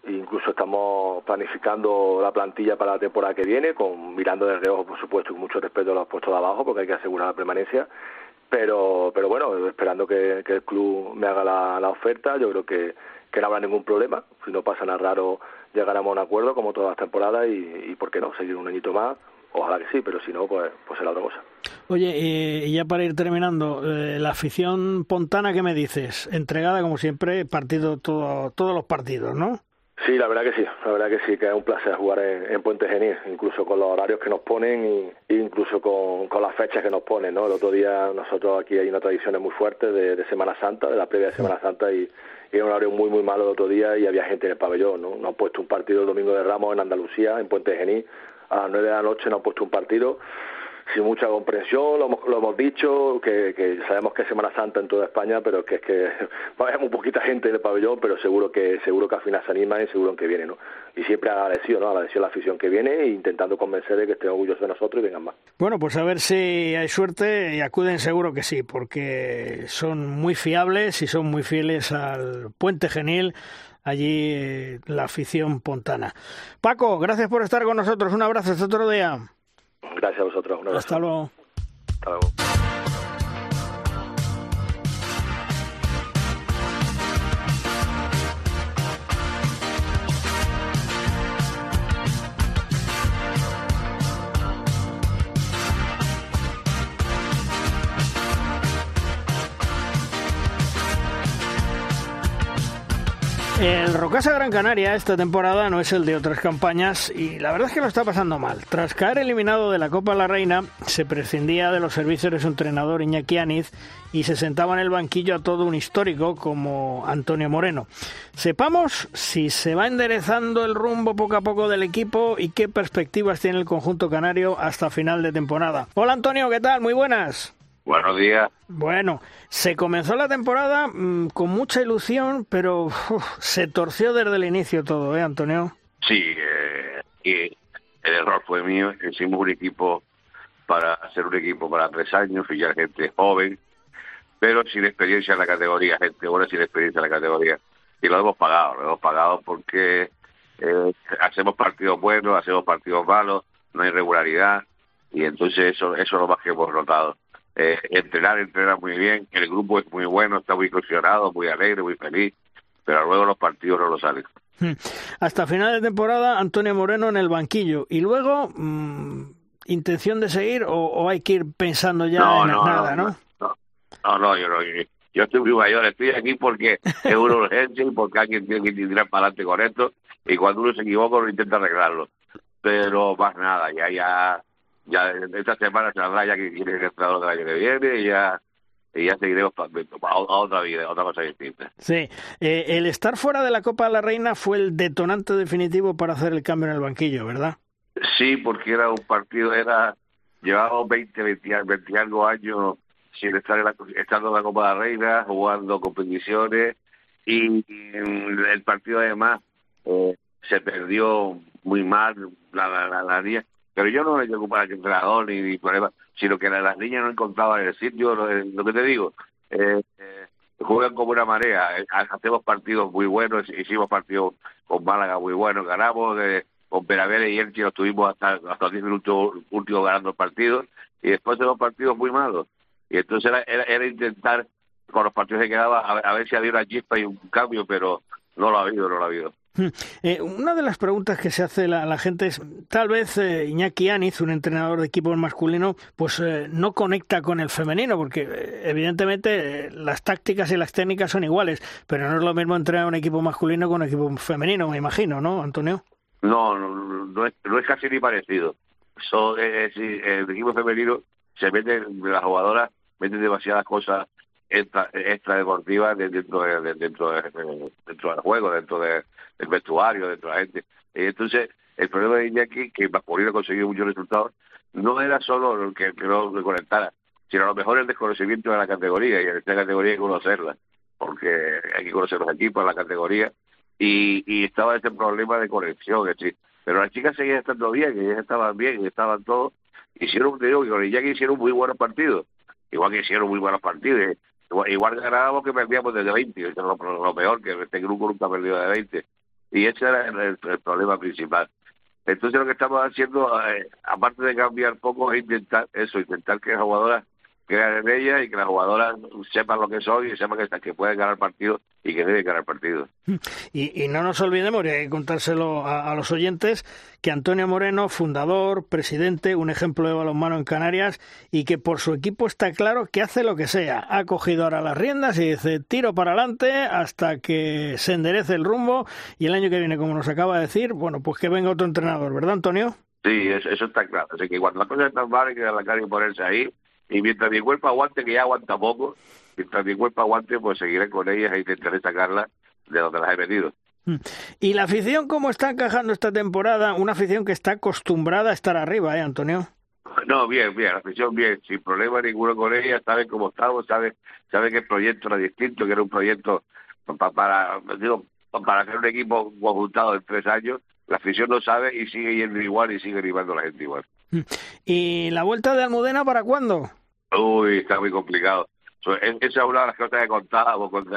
Incluso estamos planificando la plantilla para la temporada que viene, con mirando desde ojo, por supuesto, con mucho respeto a los puestos de abajo, porque hay que asegurar la permanencia. Pero, pero bueno, esperando que, el club me haga la, oferta, yo creo que, que, no habrá ningún problema. Si no pasa nada raro, llegaremos a un acuerdo, como todas las temporadas, y, y ¿por qué no? Seguir un añito más. Ojalá que sí, pero si no, pues, pues será otra cosa. Oye, y ya para ir terminando, eh, la afición pontana, ¿qué me dices? Entregada, como siempre, partido todo, todos los partidos, ¿no? Sí, la verdad que sí, la verdad que sí, que es un placer jugar en, Puente Genil, incluso con los horarios que nos ponen y, incluso con, las fechas que nos ponen, ¿no? El otro día nosotros aquí hay una tradición muy fuerte de, Semana Santa, de la previa de Semana Santa y, y un horario muy muy malo el otro día y había gente en el pabellón, ¿no? Han puesto un partido el Domingo de Ramos en Andalucía, en Puente Genil, a las nueve de la noche nos han puesto un partido sin mucha comprensión, lo hemos, lo hemos dicho, que, que, sabemos que es Semana Santa en toda España, pero que es que va a haber muy poquita gente en el pabellón, pero seguro que seguro que al final se anima y seguro que viene, ¿no? Y siempre agradecido, ¿no? Agradecido a la afición que viene e intentando convencer de que estén orgullosos de nosotros y vengan más. Bueno, pues a ver si hay suerte y acuden seguro que sí, porque son muy fiables y son muy fieles al Puente Genil allí eh, la afición pontana. Paco, gracias por estar con nosotros. Un abrazo, hasta otro día. Gracias a vosotros. Hasta luego. Hasta luego. El Rocasa Gran Canaria esta temporada no es el de otras campañas y la verdad es que lo está pasando mal. Tras caer eliminado de la Copa la Reina, se prescindía de los servicios de su entrenador Iñaki Aniz y se sentaba en el banquillo a todo un histórico como Antonio Moreno. Sepamos si se va enderezando el rumbo poco a poco del equipo y qué perspectivas tiene el conjunto canario hasta final de temporada. Hola Antonio, ¿qué tal? Muy buenas. Buenos días. Bueno, se comenzó la temporada mmm, con mucha ilusión, pero uf, se torció desde el inicio todo, ¿eh, Antonio? Sí, eh, y el error fue mío. Hicimos un equipo para hacer un equipo para tres años, fichar gente joven, pero sin experiencia en la categoría, gente buena sin experiencia en la categoría. Y lo hemos pagado, lo hemos pagado porque eh, hacemos partidos buenos, hacemos partidos malos, no hay regularidad, y entonces eso, eso es lo más que hemos notado eh, entrenar, entrenar muy bien, el grupo es muy bueno, está muy ilusionado, muy alegre, muy feliz, pero luego los partidos no lo salen. Hmm. Hasta final de temporada, Antonio Moreno en el banquillo. Y luego, mmm, ¿intención de seguir o, o, hay que ir pensando ya no, en no, nada, no? No, no, no, no yo, no, yo, yo estoy muy mayor, estoy aquí porque es una urgencia y porque alguien tiene que tirar para adelante con esto y cuando uno se equivoca uno intenta arreglarlo. Pero más nada, ya, ya ya esta semana se habrá ya que quiere el entrenador del año que viene y ya y ya seguiremos a, a otra vida, a otra cosa distinta. Sí, eh, el estar fuera de la Copa de la Reina fue el detonante definitivo para hacer el cambio en el banquillo, ¿verdad? Sí, porque era un partido, era llevábamos 20, 20, 20 algo años sin estar en la, estando en la Copa de la Reina, jugando competiciones y, y el partido además eh, se perdió muy mal la, la, la, la pero yo no me preocupo al entrenador ni, ni problema, sino que las niñas no encontraban el sitio, lo, que te digo, eh, eh, juegan como una marea, eh, hacemos partidos muy buenos, hicimos partidos con Málaga muy buenos, ganamos, eh, con Peravere y Elche nos tuvimos hasta, hasta los 10 minutos últimos ganando el partido, y después hacemos partidos muy malos, y entonces era, era, era intentar con los partidos que quedaban a, a ver si había una chispa y un cambio, pero no lo ha habido, no lo ha habido. Eh, una de las preguntas que se hace la, la gente es, tal vez eh, Iñaki Aniz, un entrenador de equipo masculino, pues eh, no conecta con el femenino, porque eh, evidentemente las tácticas y las técnicas son iguales, pero no es lo mismo entrenar un equipo masculino con un equipo femenino, me imagino, ¿no, Antonio? No, no, no, es, no es casi ni parecido. So, el equipo femenino se mete, las jugadoras meten demasiadas cosas extra, extra deportivas dentro de, dentro de, dentro del juego, dentro de, del vestuario, dentro de la gente. Y entonces, el problema de Iñaki, que Masculino ha conseguido muchos resultados, no era solo que, que no reconectara, sino a lo mejor el desconocimiento de la categoría, y en esta categoría hay que conocerla, porque hay que conocer los equipos, la categoría, y, estaba ese problema de conexión, es pero las chicas seguían estando bien, ellas estaban bien, estaban todos, hicieron, digo, que con Iñaki hicieron muy buenos partidos, igual que hicieron muy buenos partidos, igual, ganábamos que perdíamos desde 20, eso es lo, lo peor, que este grupo nunca perdido de 20, y ese era el, problema principal. Entonces lo que estamos haciendo, eh, aparte de cambiar poco, es intentar eso, intentar que las jugadoras crean en ella y que las jugadoras sepan lo que son y sepan que, que pueden ganar partidos y que deben ganar partidos. Y, y no nos olvidemos, y hay que contárselo a, a, los oyentes, que Antonio Moreno, fundador, presidente, un ejemplo de balonmano en Canarias y que por su equipo está claro que hace lo que sea. Ha cogido ahora las riendas y dice tiro para adelante hasta que se enderece el rumbo y el año que viene, como nos acaba de decir, bueno, pues que venga otro entrenador, ¿verdad, Antonio? Sí, eso, eso está claro. Así que cuando las cosas están mal hay que dar la cara y ponerse ahí y mientras mi cuerpo aguante, que ya aguanta poco, mientras mi cuerpo aguante, pues seguiré con ellas e intentaré sacarlas de donde las he metido. ¿Y la afición cómo está encajando esta temporada? Una afición que está acostumbrada a estar arriba, ¿eh, Antonio? No, bien, bien, la afición bien, sin problema ninguno con ella, sabe cómo estamos, sabe, sabe que el proyecto era distinto, que era un proyecto para, para digo, para hacer un equipo conjuntado en tres años, la afición lo sabe y sigue yendo igual y sigue animando a la gente igual. ¿Y la vuelta de Almudena para cuándo? Uy, está muy complicado. Esa es una de las cosas que contábamos con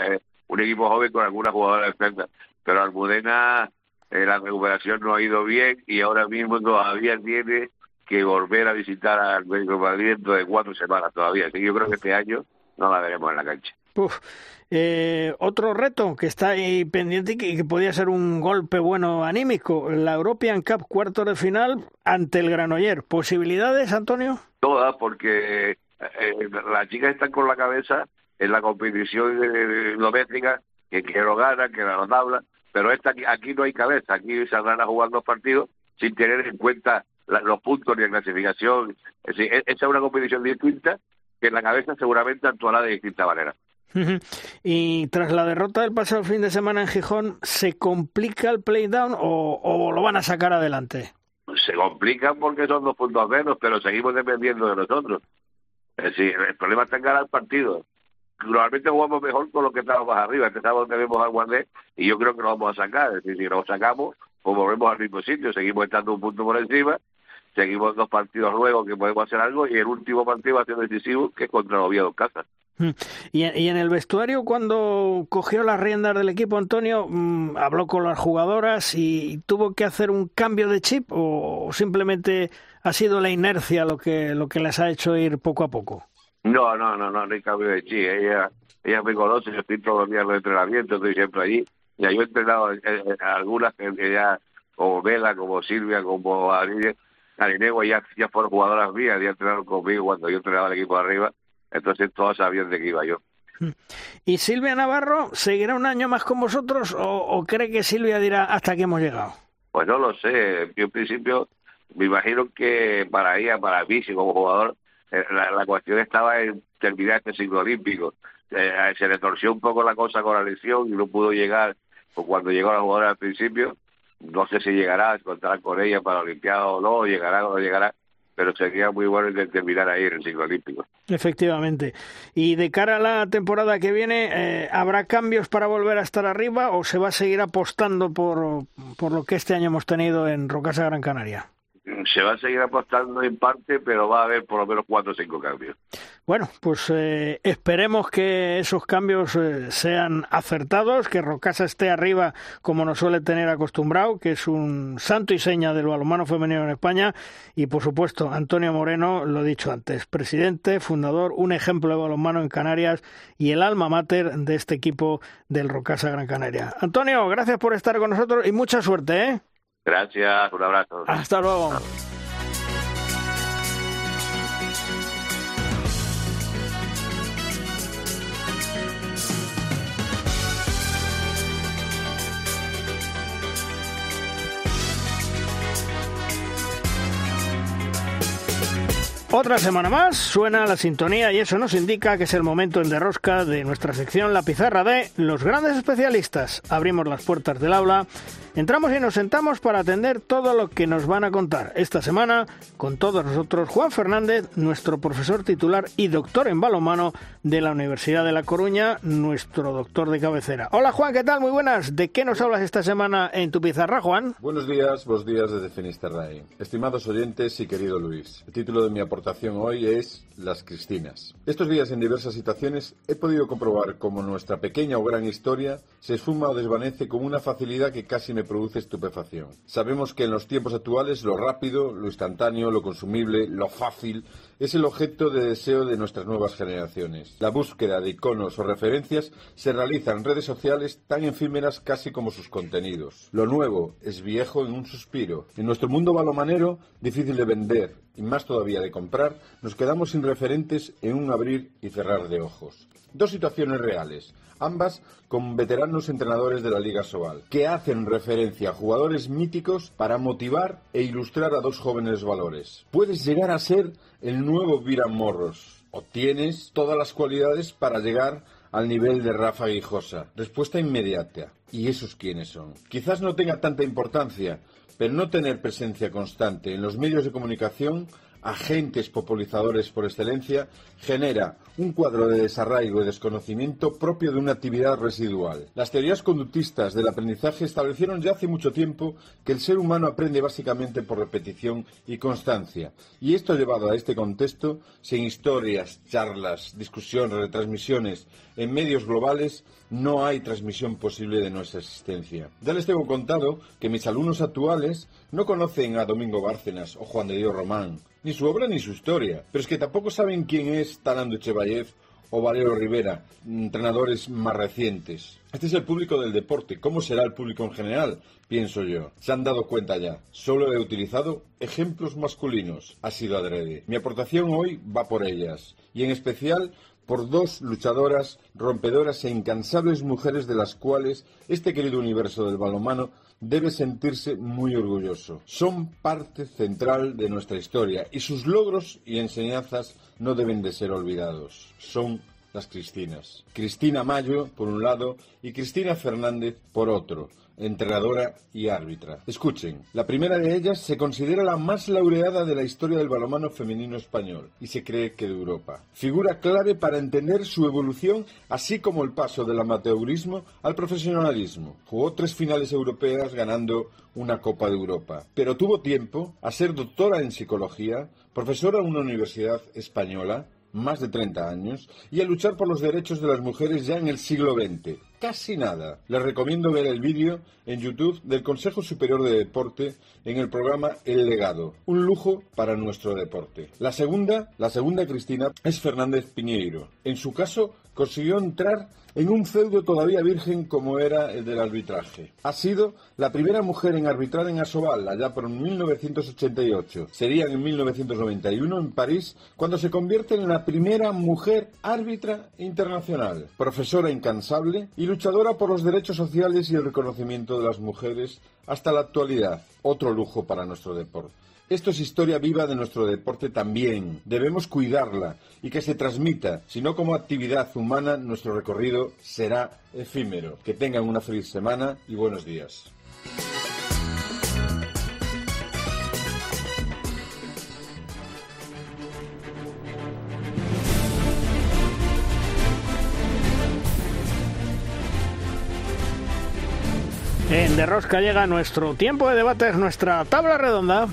un equipo joven con algunas jugadoras defensas. Pero Almudena, eh, la recuperación no ha ido bien y ahora mismo todavía tiene que volver a visitar al Médico de Madrid dentro de cuatro semanas todavía. Así que yo creo que este año no la veremos en la cancha. Uf. Eh, otro reto que está ahí pendiente y que, que, podría ser un golpe bueno anímico, la European Cup cuarto de final ante el Granoller. ¿Posibilidades, Antonio? Todas, porque eh, las chicas están con la cabeza en la competición domética, que quiero ganar, que la tabla, pero esta aquí, no hay cabeza, aquí saldrán a jugar dos partidos sin tener en cuenta los puntos ni la clasificación. Es decir, e, esa es una competición distinta que en la cabeza seguramente actuará de distinta manera. Y tras la derrota del pasado fin de semana en Gijón, ¿se complica el playdown o, o lo van a sacar adelante? Se complica porque son dos puntos menos, pero seguimos dependiendo de nosotros. Es decir, el problema está en ganar el partido. Normalmente jugamos mejor con lo que estamos más arriba. Este sábado tenemos al Guardé y yo creo que lo vamos a sacar. Es decir, si lo sacamos, pues volvemos al mismo sitio. Seguimos estando un punto por encima. Seguimos dos partidos luego que podemos hacer algo y el último partido va a ser decisivo que es contra Oviedo en casa. Y, en el vestuario, cuando cogió las riendas del equipo, Antonio, mm, habló con las jugadoras y tuvo que hacer un cambio de chip o simplemente ha sido la inercia lo que, lo que les ha hecho ir poco a poco. No, no, no, no, no hay cambio de chip. Ella, ella me conoce, yo estoy todos los días en los entrenamientos, estoy siempre allí. Ya yo he entrenado algunas que ya, como Vela, como Silvia, como Arinego, ya, ya fueron jugadoras mías, ya entrenaron conmigo cuando yo entrenaba al equipo de arriba entonces todos sabían de qué iba yo. ¿Y Silvia Navarro seguirá un año más con vosotros o, cree que Silvia dirá hasta que hemos llegado? Pues no lo sé. Yo en principio me imagino que para ella, para mí, como jugador, eh, la, cuestión estaba en terminar este ciclo olímpico. Eh, se le torció un poco la cosa con la lesión y no pudo llegar. Pues cuando llegó la jugadora al principio, no sé si llegará, contará con ella para Olimpiada o no, llegará o no llegará, pero sería muy bueno terminar ahí en el ciclo olímpico. Efectivamente. Y de cara a la temporada que viene, eh, ¿habrá cambios para volver a estar arriba o se va a seguir apostando por, por lo que este año hemos tenido en Rocasa Gran Canaria? se va a seguir apostando en parte, pero va a haber por lo menos cuatro o cinco cambios. Bueno, pues eh, esperemos que esos cambios eh, sean acertados, que Rocasa esté arriba como nos suele tener acostumbrado, que es un santo y seña del balonmano femenino en España, y por supuesto Antonio Moreno, lo he dicho antes, presidente, fundador, un ejemplo de balonmano en Canarias y el alma mater de este equipo del Rocasa Gran Canaria. Antonio, gracias por estar con nosotros y mucha suerte, ¿eh? Gracias, un abrazo. Hasta luego. Otra semana más suena la sintonía y eso nos indica que es el momento en derrosca de nuestra sección La Pizarra de los grandes especialistas. Abrimos las puertas del aula Entramos y nos sentamos para atender todo lo que nos van a contar. Esta semana, con todos nosotros, Juan Fernández, nuestro profesor titular y doctor en balonmano de la Universidad de La Coruña, nuestro doctor de cabecera. Hola Juan, ¿qué tal? Muy buenas. ¿De qué nos hablas esta semana en tu pizarra, Juan? Buenos días, buenos días desde Finisterrae. Estimados oyentes y querido Luis, el título de mi aportación hoy es Las Cristinas. Estos días en diversas situaciones he podido comprobar cómo nuestra pequeña o gran historia se esfuma o desvanece con una facilidad que casi me produce estupefacción. Sabemos que en los tiempos actuales lo rápido, lo instantáneo, lo consumible, lo fácil es el objeto de deseo de nuestras nuevas generaciones. La búsqueda de iconos o referencias se realiza en redes sociales tan efímeras casi como sus contenidos. Lo nuevo es viejo en un suspiro. En nuestro mundo balomanero, difícil de vender y más todavía de comprar, nos quedamos sin referentes en un abrir y cerrar de ojos. Dos situaciones reales ambas con veteranos entrenadores de la Liga Sobal, que hacen referencia a jugadores míticos para motivar e ilustrar a dos jóvenes valores. Puedes llegar a ser el nuevo Viran Morros, o tienes todas las cualidades para llegar al nivel de Rafa Guijosa. Respuesta inmediata. ¿Y esos quiénes son? Quizás no tenga tanta importancia, pero no tener presencia constante en los medios de comunicación agentes popularizadores por excelencia, genera un cuadro de desarraigo y desconocimiento propio de una actividad residual. Las teorías conductistas del aprendizaje establecieron ya hace mucho tiempo que el ser humano aprende básicamente por repetición y constancia, y esto llevado a este contexto, sin historias, charlas, discusiones, retransmisiones en medios globales, no hay transmisión posible de nuestra existencia. Ya les tengo contado que mis alumnos actuales no conocen a Domingo Bárcenas o Juan de Dios Román, ni su obra ni su historia, pero es que tampoco saben quién es Talando Echevayev o Valero Rivera, entrenadores más recientes. Este es el público del deporte. ¿Cómo será el público en general? Pienso yo. Se han dado cuenta ya. Solo he utilizado ejemplos masculinos. Ha sido adrede. Mi aportación hoy va por ellas. Y en especial por dos luchadoras, rompedoras e incansables mujeres de las cuales este querido universo del balonmano debe sentirse muy orgulloso. Son parte central de nuestra historia y sus logros y enseñanzas no deben de ser olvidados. Son las Cristinas. Cristina Mayo, por un lado, y Cristina Fernández, por otro entrenadora y árbitra. Escuchen, la primera de ellas se considera la más laureada de la historia del balonmano femenino español y se cree que de Europa. Figura clave para entender su evolución, así como el paso del amateurismo al profesionalismo. Jugó tres finales europeas ganando una Copa de Europa, pero tuvo tiempo a ser doctora en psicología, profesora en una universidad española, más de 30 años, y a luchar por los derechos de las mujeres ya en el siglo XX. Casi nada. Les recomiendo ver el vídeo en YouTube del Consejo Superior de Deporte en el programa El Legado. Un lujo para nuestro deporte. La segunda, la segunda Cristina, es Fernández Piñeiro. En su caso, consiguió entrar en un feudo todavía virgen como era el del arbitraje. Ha sido la primera mujer en arbitrar en Asobal, allá por 1988. Sería en 1991 en París cuando se convierte en la primera mujer árbitra internacional. Profesora incansable y luchadora por los derechos sociales y el reconocimiento de las mujeres hasta la actualidad. Otro lujo para nuestro deporte. Esto es historia viva de nuestro deporte también. Debemos cuidarla y que se transmita, si no como actividad humana, nuestro recorrido será efímero. Que tengan una feliz semana y buenos días. En De Rosca llega nuestro tiempo de debate, nuestra tabla redonda.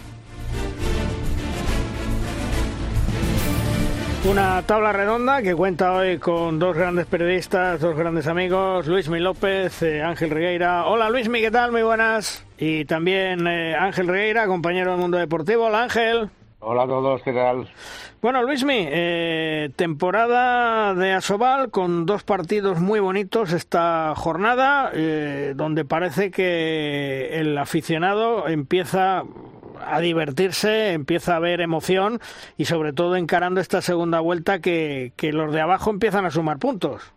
Una tabla redonda que cuenta hoy con dos grandes periodistas, dos grandes amigos, Luismi López, eh, Ángel Regueira. Hola Luismi, ¿qué tal? Muy buenas. Y también eh, Ángel Regueira, compañero del mundo deportivo. Hola Ángel. Hola a todos, ¿qué tal? Bueno, Luismi, eh, temporada de Asobal con dos partidos muy bonitos esta jornada, donde parece que el aficionado empieza a divertirse, empieza a haber emoción y sobre todo encarando esta segunda vuelta que, que los de abajo empiezan a sumar puntos.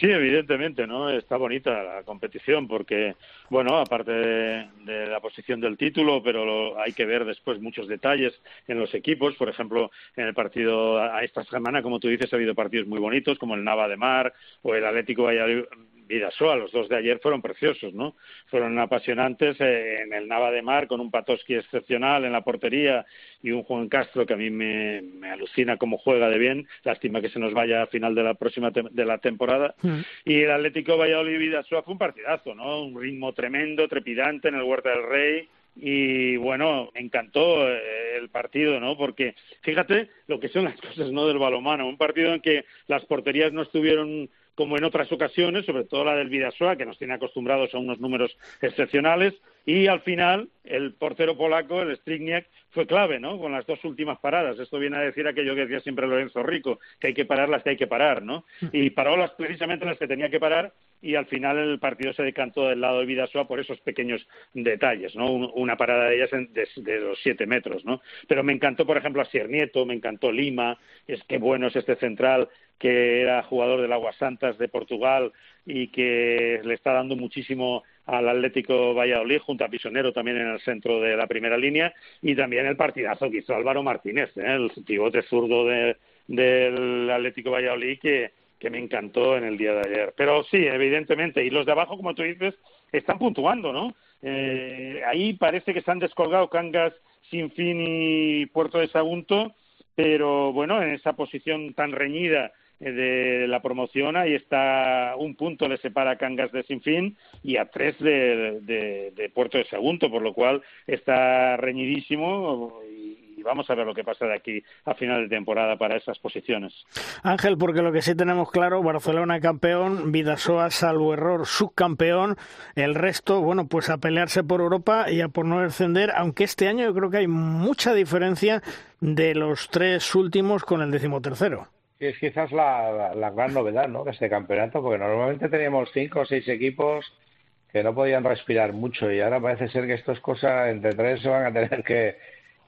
Sí, evidentemente, ¿no? Está bonita la competición porque, bueno, aparte de, la posición del título, pero hay que ver después muchos detalles en los equipos. Por ejemplo, en el partido a esta semana, como tú dices, ha habido partidos muy bonitos como el Nava de Mar o el Atlético Valladolid, Vidasoa, los dos de ayer fueron preciosos, ¿no? Fueron apasionantes eh, en el Nava de Mar con un Patoski excepcional en la portería y un Juan Castro que a mí me, alucina cómo juega de bien. Lástima que se nos vaya a final de la próxima de la temporada. Mm. Y el Atlético Valladolid Vidasoa fue un partidazo, ¿no? Un ritmo tremendo, trepidante en el Huerta del Rey y bueno, me encantó eh, el partido, ¿no? Porque fíjate lo que son las cosas, ¿no? Del balomano, un partido en que las porterías no estuvieron como en otras ocasiones, sobre todo la del Vidasoa, que nos tiene acostumbrados a unos números excepcionales, y al final el portero polaco, el Strigniak, fue clave, ¿no? Con las dos últimas paradas. Esto viene a decir aquello que decía siempre Lorenzo Rico, que hay que parar las que hay que parar, ¿no? Y paró las precisamente las que tenía que parar y al final el partido se decantó del lado de Vidasoa por esos pequeños detalles, ¿no? Una parada de ellas de, los siete metros, ¿no? Pero me encantó, por ejemplo, a Nieto, me encantó Lima, es que bueno es este central que era jugador del Aguas Santas de Portugal y que le está dando muchísimo al Atlético Valladolid, junto a Pisonero también en el centro de la primera línea, y también el partidazo que hizo Álvaro Martínez, ¿eh? el pivote zurdo del Atlético Valladolid, que, me encantó en el día de ayer. Pero sí, evidentemente, y los de abajo, como tú dices, están puntuando, ¿no? Eh, ahí parece que se han descolgado Cangas, Sinfín y Puerto de Sagunto, pero bueno, en esa posición tan reñida de la promoción ahí está un punto le separa Cangas de Sinfín y a tres de, de, Puerto de Sagunto, por lo cual está reñidísimo y, vamos a ver lo que pasa de aquí a final de temporada para esas posiciones. Ángel, porque lo que sí tenemos claro, Barcelona campeón, Vidasoa salvo error subcampeón, el resto, bueno, pues a pelearse por Europa y a por no descender, aunque este año yo creo que hay mucha diferencia de los tres últimos con el decimotercero es quizás la, la, gran novedad ¿no? de este campeonato, porque normalmente teníamos cinco o seis equipos que no podían respirar mucho y ahora parece ser que estas cosas entre tres se van a tener que,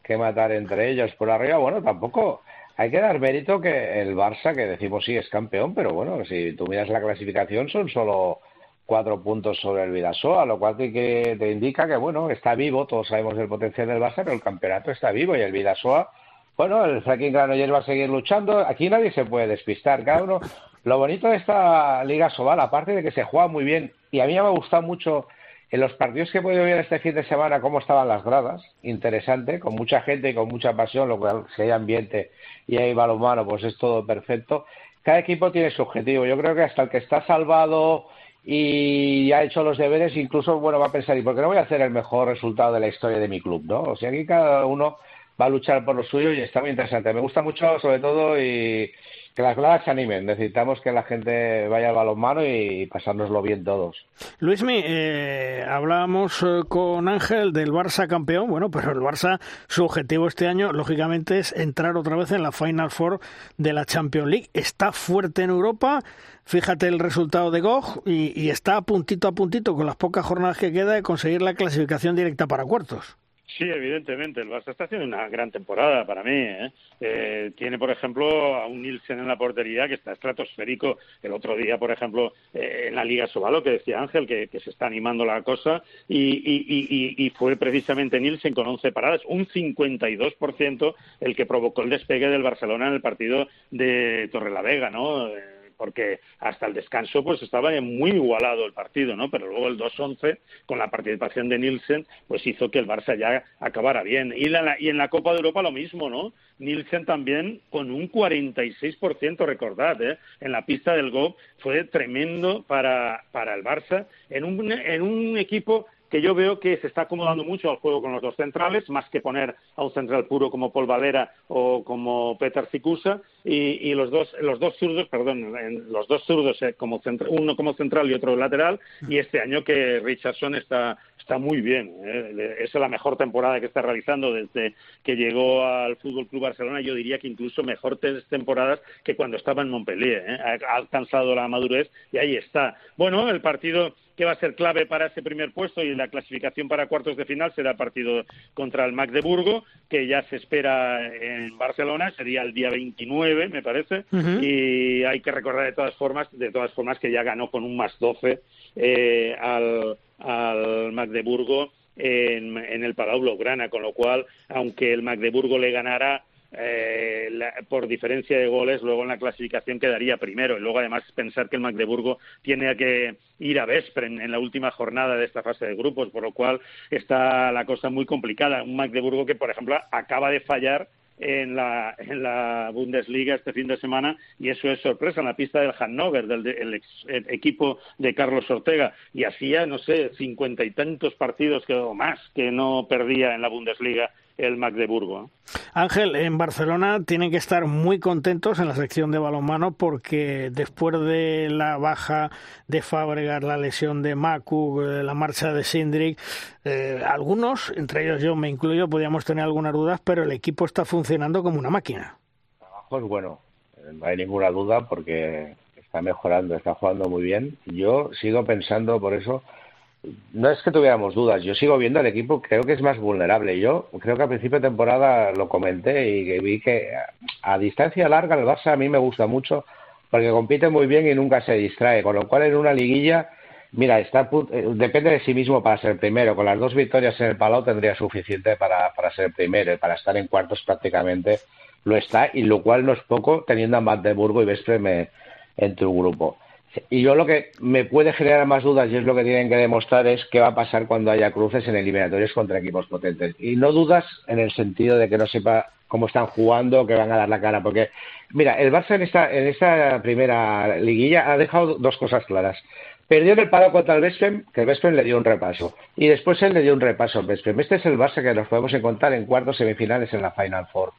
que matar entre ellos. Por arriba, bueno, tampoco hay que dar mérito que el Barça, que decimos sí es campeón, pero bueno, si tú miras la clasificación son solo cuatro puntos sobre el Vidasoa, lo cual te, te indica que bueno, está vivo, todos sabemos el potencial del Barça, pero el campeonato está vivo y el Vidasoa, bueno, el Franklin Granollers va a seguir luchando, aquí nadie se puede despistar, cada uno. Lo bonito de esta Liga Sobal, aparte de que se juega muy bien, y a mí me ha gustado mucho en los partidos que he podido ver este fin de semana cómo estaban las gradas, interesante, con mucha gente y con mucha pasión, lo cual si hay ambiente y hay balonmano, pues es todo perfecto. Cada equipo tiene su objetivo. Yo creo que hasta el que está salvado y ha hecho los deberes, incluso bueno va a pensar, ¿y por qué no voy a hacer el mejor resultado de la historia de mi club? ¿no? O sea, aquí cada uno va a luchar por lo suyo y está muy interesante. Me gusta mucho, sobre todo, y que las gradas se animen. Necesitamos que la gente vaya al balonmano y pasárnoslo bien todos. Luismi, eh, hablábamos eh, con Ángel del Barça campeón. Bueno, pero el Barça, su objetivo este año, lógicamente, es entrar otra vez en la Final Four de la Champions League. Está fuerte en Europa. Fíjate el resultado de Gog y, y está a puntito a puntito con las pocas jornadas que queda de conseguir la clasificación directa para cuartos. Sí, evidentemente. El Barça está haciendo una gran temporada para mí. ¿eh? Eh, tiene, por ejemplo, a un Nielsen en la portería que está estratosférico. El otro día, por ejemplo, eh, en la Liga Sobalo, que decía Ángel, que, se está animando la cosa, y, fue precisamente Nielsen con 11 paradas, un 52% el que provocó el despegue del Barcelona en el partido de Torrelavega, ¿no? Porque hasta el descanso pues estaba muy igualado el partido, ¿no? Pero luego el 2-11 con la participación de Nielsen pues hizo que el Barça ya acabara bien. Y, y en la Copa de Europa lo mismo, ¿no? Nielsen también con un 46%, recordad, ¿eh? en la pista del GOP fue tremendo para, para el Barça en un, en un equipo que yo veo que se está acomodando mucho al juego con los dos centrales, más que poner a un central puro como Paul Valera o como Peter Cicusa, y, los dos los dos zurdos, perdón, los dos zurdos eh, como uno como central y otro lateral, y este año que Richardson está está muy bien, eh, es la mejor temporada que está realizando desde que llegó al Fútbol Club Barcelona, yo diría que incluso mejor temporadas que cuando estaba en Montpellier, eh, ha alcanzado la madurez y ahí está. Bueno, el partido que va a ser clave para ese primer puesto y la clasificación para cuartos de final será el partido contra el Magdeburgo, que ya se espera en Barcelona, sería el día 29, me parece, y hay que recordar de todas formas, de todas formas que ya ganó con un más 12 eh, al, al Magdeburgo en, en el Palau Blaugrana, con lo cual, aunque el Magdeburgo le ganara eh, por diferencia de goles, luego en la clasificación quedaría primero. Y luego, además, pensar que el Magdeburgo tiene que ir a Vespren en la última jornada de esta fase de grupos, por lo cual está la cosa muy complicada. Un Magdeburgo que, por ejemplo, acaba de fallar en la, en la Bundesliga este fin de semana y eso es sorpresa en la pista del Hannover, del equipo de Carlos Ortega y hacía, no sé, cincuenta y tantos partidos que, o más que no perdía en la Bundesliga el Magdeburgo. Ángel, en Barcelona tienen que estar muy contentos en la sección de balonmano porque después de la baja de Fábregas, la lesión de Macu, eh, la marcha de Sindrik, eh, algunos, entre ellos yo me incluyo, podíamos tener algunas dudas, pero el equipo está funcionando como una máquina. Pues bueno, no hay ninguna duda porque está mejorando, está jugando muy bien. Yo sigo pensando por eso no es que tuviéramos dudas, yo sigo viendo al equipo, creo que es más vulnerable. Yo creo que a principio de temporada lo comenté y vi que a, distancia larga el Barça a mí me gusta mucho porque compite muy bien y nunca se distrae, con lo cual en una liguilla, mira, está eh, depende de sí mismo para ser primero. Con las dos victorias en el Palau tendría suficiente para, para ser primero y para estar en cuartos prácticamente lo está, y lo cual no es poco teniendo a Magdeburgo y Vesprem en tu grupo. Y yo lo que me puede generar más dudas, y es lo que tienen que demostrar, es qué va a pasar cuando haya cruces en eliminatorios contra equipos potentes. Y no dudas en el sentido de que no sepa cómo están jugando, que van a dar la cara. Porque, mira, el Barça en esta, en esta primera liguilla ha dejado dos cosas claras. Perdió en el palo contra el Vesprem, que el Vesprem le dio un repaso. Y después él le dio un repaso al Vesprem. Este es el Barça que nos podemos encontrar en cuartos semifinales en la Final Four.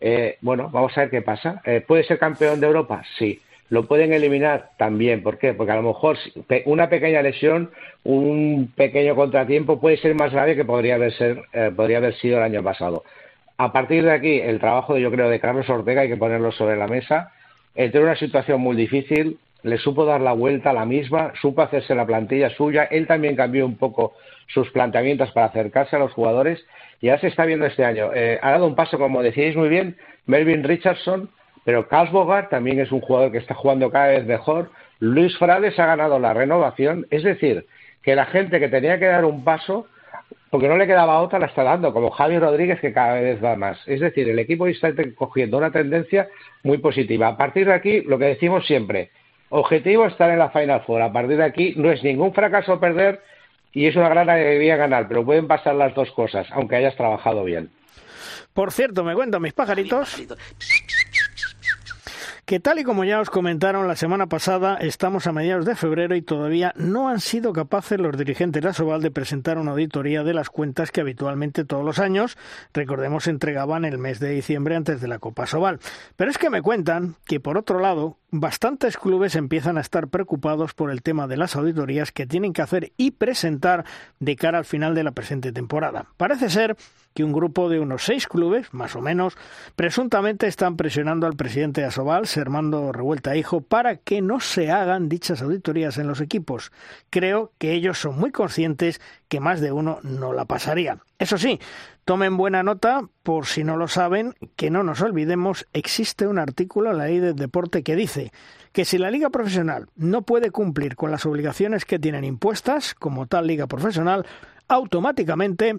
Eh, bueno, vamos a ver qué pasa. Eh, ¿Puede ser campeón de Europa? Sí. ¿Lo pueden eliminar? También. ¿Por qué? Porque a lo mejor una pequeña lesión, un pequeño contratiempo puede ser más grave que podría haber, eh, haber sido el año pasado. A partir de aquí, el trabajo, yo creo, de Carlos Ortega hay que ponerlo sobre la mesa. Entre una situación muy difícil, le supo dar la vuelta a la misma, supo hacerse la plantilla suya. Él también cambió un poco sus planteamientos para acercarse a los jugadores y ya se está viendo este año. Eh, ha dado un paso, como decíais muy bien, Melvin Richardson, pero Carl Bogart también es un jugador que está jugando cada vez mejor. Luis Frades ha ganado la renovación, es decir, que la gente que tenía que dar un paso, porque no le quedaba otra, la está dando, como Javi Rodríguez, que cada vez va más. Es decir, el equipo está cogiendo una tendencia muy positiva. A partir de aquí, lo que decimos siempre, objetivo estar en la Final Four. A partir de aquí, no es ningún fracaso perder y es una gran alegría ganar, pero pueden pasar las dos cosas, aunque hayas trabajado bien. Por cierto, me cuentan mis pajaritos que tal y como ya os comentaron la semana pasada, estamos a mediados de febrero y todavía no han sido capaces los dirigentes de la Soval de presentar una auditoría de las cuentas que habitualmente todos los años, recordemos, entregaban el mes de diciembre antes de la Copa Soval. Pero es que me cuentan que, por otro lado, bastantes clubes empiezan a estar preocupados por el tema de las auditorías que tienen que hacer y presentar de cara al final de la presente temporada. Parece ser que un grupo de unos seis clubes, más o menos, presuntamente están presionando al presidente de Asobal, Sermando Revuelta Hijo, para que no se hagan dichas auditorías en los equipos. Creo que ellos son muy conscientes que más de uno no la pasaría. Eso sí, tomen buena nota, por si no lo saben, que no nos olvidemos, existe un artículo en la ley del deporte que dice que si la liga profesional no puede cumplir con las obligaciones que tienen impuestas, como tal liga profesional, automáticamente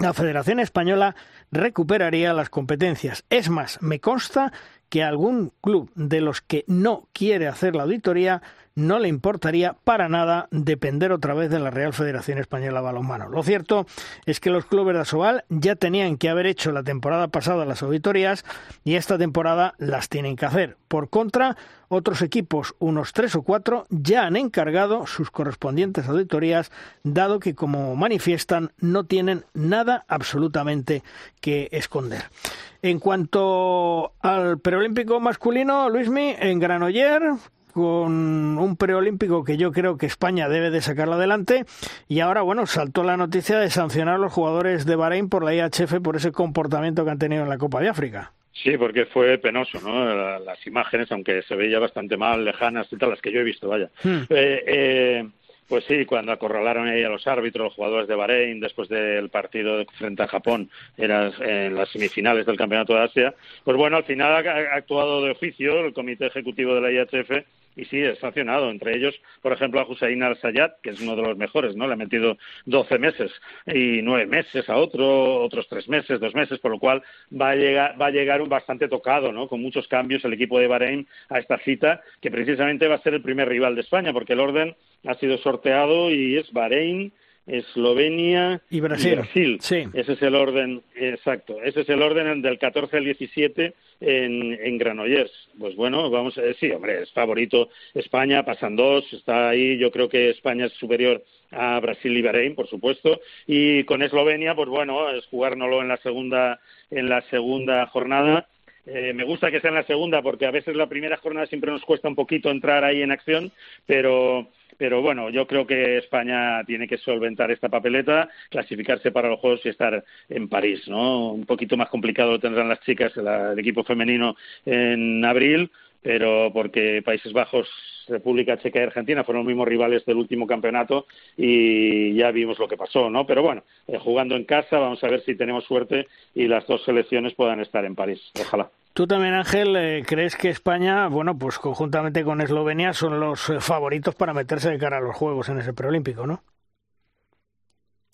la Federación Española recuperaría las competencias. Es más, me consta que algún club de los que no quiere hacer la auditoría no le importaría para nada depender otra vez de la Real Federación Española de Balonmano. Lo cierto es que los clubes de Asobal ya tenían que haber hecho la temporada pasada las auditorías y esta temporada las tienen que hacer. Por contra, otros equipos, unos tres o cuatro, ya han encargado sus correspondientes auditorías, dado que, como manifiestan, no tienen nada absolutamente que esconder. En cuanto al preolímpico masculino, Luismi, en Granoller, con un preolímpico que yo creo que España debe de sacarlo adelante y ahora bueno saltó la noticia de sancionar a los jugadores de Bahrein por la IHF por ese comportamiento que han tenido en la Copa de África. Sí, porque fue penoso, ¿no? Las imágenes, aunque se veía bastante mal, lejanas y tal, las que yo he visto, vaya. Hmm. Eh, eh, pues sí, cuando acorralaron ahí a los árbitros, los jugadores de Bahrein, después del partido frente a Japón, eran en las semifinales del Campeonato de Asia, pues bueno, al final ha actuado de oficio el Comité Ejecutivo de la IHF y sí, es sancionado. Entre ellos, por ejemplo, a Hussein al-Sayad, que es uno de los mejores, ¿no? Le ha metido 12 meses y 9 meses a otro, otros 3 meses, 2 meses, por lo cual va a llegar, va a llegar un bastante tocado, ¿no? Con muchos cambios el equipo de Bahrein a esta cita, que precisamente va a ser el primer rival de España, porque el orden ha sido sorteado y es Bahrein, Eslovenia y Brasil. Sí. Ese es el orden, exacto. Ese es el orden del 14 al 17 en, en Granollers. Pues bueno, vamos a sí, hombre, es favorito España, pasan dos, está ahí. Yo creo que España es superior a Brasil y Bahrein, por supuesto. Y con Eslovenia, pues bueno, es jugárnoslo en la segunda, en la segunda jornada. Eh, me gusta que sea en la segunda porque a veces la primera jornada siempre nos cuesta un poquito entrar ahí en acción, pero pero bueno, yo creo que España tiene que solventar esta papeleta, clasificarse para los Juegos y estar en París, ¿no? Un poquito más complicado lo tendrán las chicas, el equipo femenino en abril, pero porque Países Bajos, República Checa y Argentina fueron los mismos rivales del último campeonato y ya vimos lo que pasó, ¿no? Pero bueno, eh, jugando en casa, vamos a ver si tenemos suerte y las dos selecciones puedan estar en París. Ojalá. Tú también, Ángel, eh, crees que España, bueno, pues conjuntamente con Eslovenia son los eh, favoritos para meterse de cara a los Juegos en ese preolímpico, ¿no?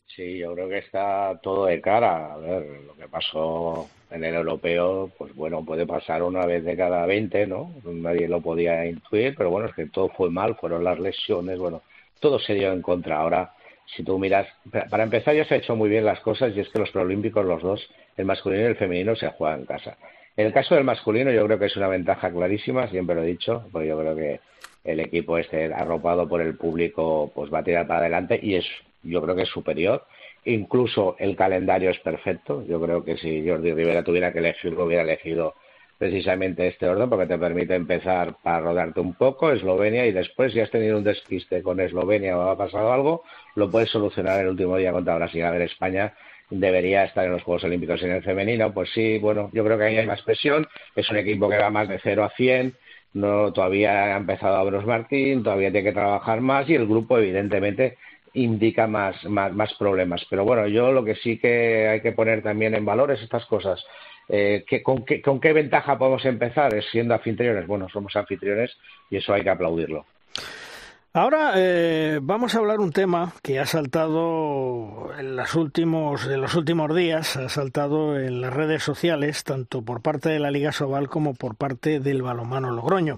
Sí, yo creo que está todo de cara. A ver, lo que pasó en el europeo, pues bueno, puede pasar una vez de cada 20, ¿no? Nadie lo podía intuir, pero bueno, es que todo fue mal, fueron las lesiones, bueno, todo se dio en contra. Ahora, si tú miras, para empezar ya se ha hecho muy bien las cosas y es que los preolímpicos, los dos, el masculino y el femenino, se juegan en casa. En el caso del masculino yo creo que es una ventaja clarísima, siempre lo he dicho, porque yo creo que el equipo este arropado por el público pues va a tirar para adelante y es yo creo que es superior. Incluso el calendario es perfecto. Yo creo que si Jordi Rivera tuviera que elegirlo, hubiera elegido precisamente este orden porque te permite empezar para rodarte un poco, Eslovenia, y después si has tenido un despiste con Eslovenia o ha pasado algo, lo puedes solucionar el último día contra Brasil. A ver, España debería estar en los Juegos Olímpicos en el femenino, pues sí, bueno, yo creo que ahí hay más presión, es un equipo que va más de 0 a 100, no, todavía ha empezado a Martín, todavía tiene que trabajar más y el grupo evidentemente indica más, más, problemas. Pero bueno, yo lo que sí que hay que poner también en valor es estas cosas. Eh, con, qué, ¿Con qué ventaja podemos empezar? Siendo anfitriones. Bueno, somos anfitriones y eso hay que aplaudirlo. Ahora eh, vamos a hablar un tema que ha saltado en, los últimos, en los últimos días, ha saltado en las redes sociales, tanto por parte de la Liga Sobal como por parte del balonmano Logroño.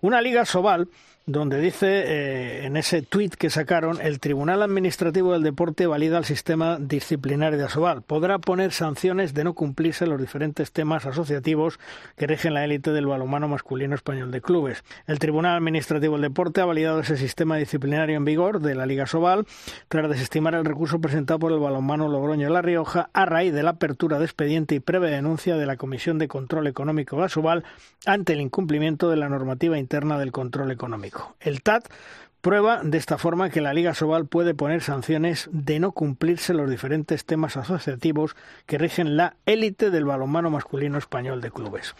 Una Liga Sobal donde dice eh, en ese tuit que sacaron, el Tribunal Administrativo del Deporte valida el sistema disciplinario de Asobal. Podrá poner sanciones de no cumplirse los diferentes temas asociativos que rigen la élite del balonmano masculino español de clubes. El Tribunal Administrativo del Deporte ha validado ese sistema disciplinario en vigor de la Liga Sobal tras desestimar el recurso presentado por el balonmano Logroño La Rioja a raíz de la apertura de expediente y previa denuncia de la Comisión de Control Económico de Asobal ante el incumplimiento de la normativa interna del control económico. El TAT prueba de esta forma que la Liga Sobal puede poner sanciones de no cumplirse los diferentes temas asociativos que rigen la élite del balonmano masculino español de clubes.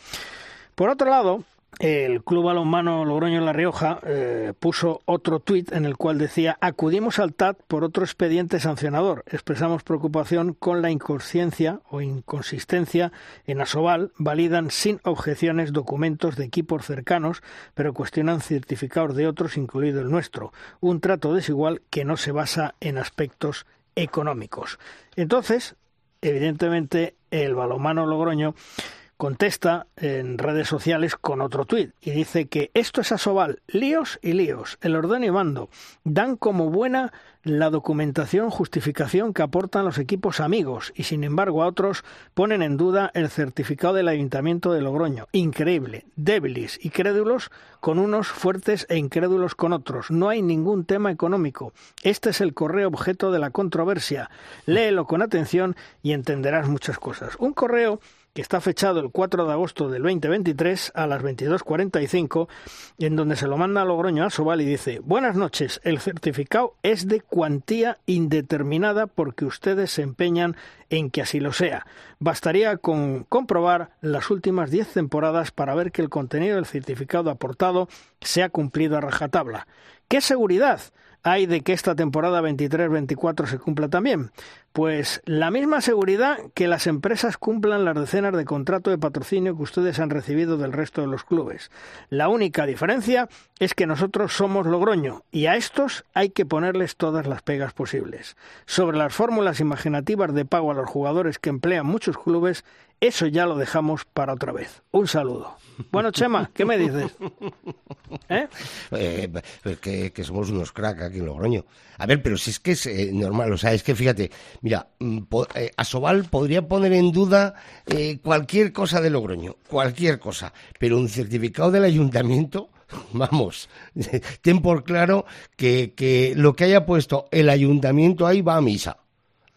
Por otro lado, el Club Balonmano Logroño La Rioja eh, puso otro tuit en el cual decía acudimos al TAT por otro expediente sancionador. Expresamos preocupación con la inconsciencia o inconsistencia en Asobal. Validan sin objeciones documentos de equipos cercanos, pero cuestionan certificados de otros, incluido el nuestro. Un trato desigual que no se basa en aspectos económicos. Entonces, evidentemente, el balonmano Logroño contesta en redes sociales con otro tuit y dice que esto es Asobal, líos y líos, el orden y mando, dan como buena la documentación, justificación que aportan los equipos amigos y sin embargo a otros ponen en duda el certificado del Ayuntamiento de Logroño. Increíble, débiles y crédulos con unos fuertes e incrédulos con otros. No hay ningún tema económico. Este es el correo objeto de la controversia. Léelo con atención y entenderás muchas cosas. Un correo que está fechado el 4 de agosto del 2023 a las 22.45, en donde se lo manda a Logroño a Sobal y dice, buenas noches, el certificado es de cuantía indeterminada porque ustedes se empeñan en que así lo sea. Bastaría con comprobar las últimas 10 temporadas para ver que el contenido del certificado aportado se ha cumplido a rajatabla. ¿Qué seguridad? Hay de que esta temporada 23-24 se cumpla también? Pues la misma seguridad que las empresas cumplan las decenas de contratos de patrocinio que ustedes han recibido del resto de los clubes. La única diferencia es que nosotros somos Logroño y a estos hay que ponerles todas las pegas posibles. Sobre las fórmulas imaginativas de pago a los jugadores que emplean muchos clubes, eso ya lo dejamos para otra vez. Un saludo. Bueno, Chema, ¿qué me dices? ¿Eh? eh que, somos unos crack aquí en Logroño. A ver, pero si es que es eh, normal, o sea, es que fíjate, mira, mm, eh, Asobal podría poner en duda cualquier cosa de Logroño, cualquier cosa, pero un certificado del ayuntamiento, vamos, ten por claro que, que lo que haya puesto el ayuntamiento ahí va a misa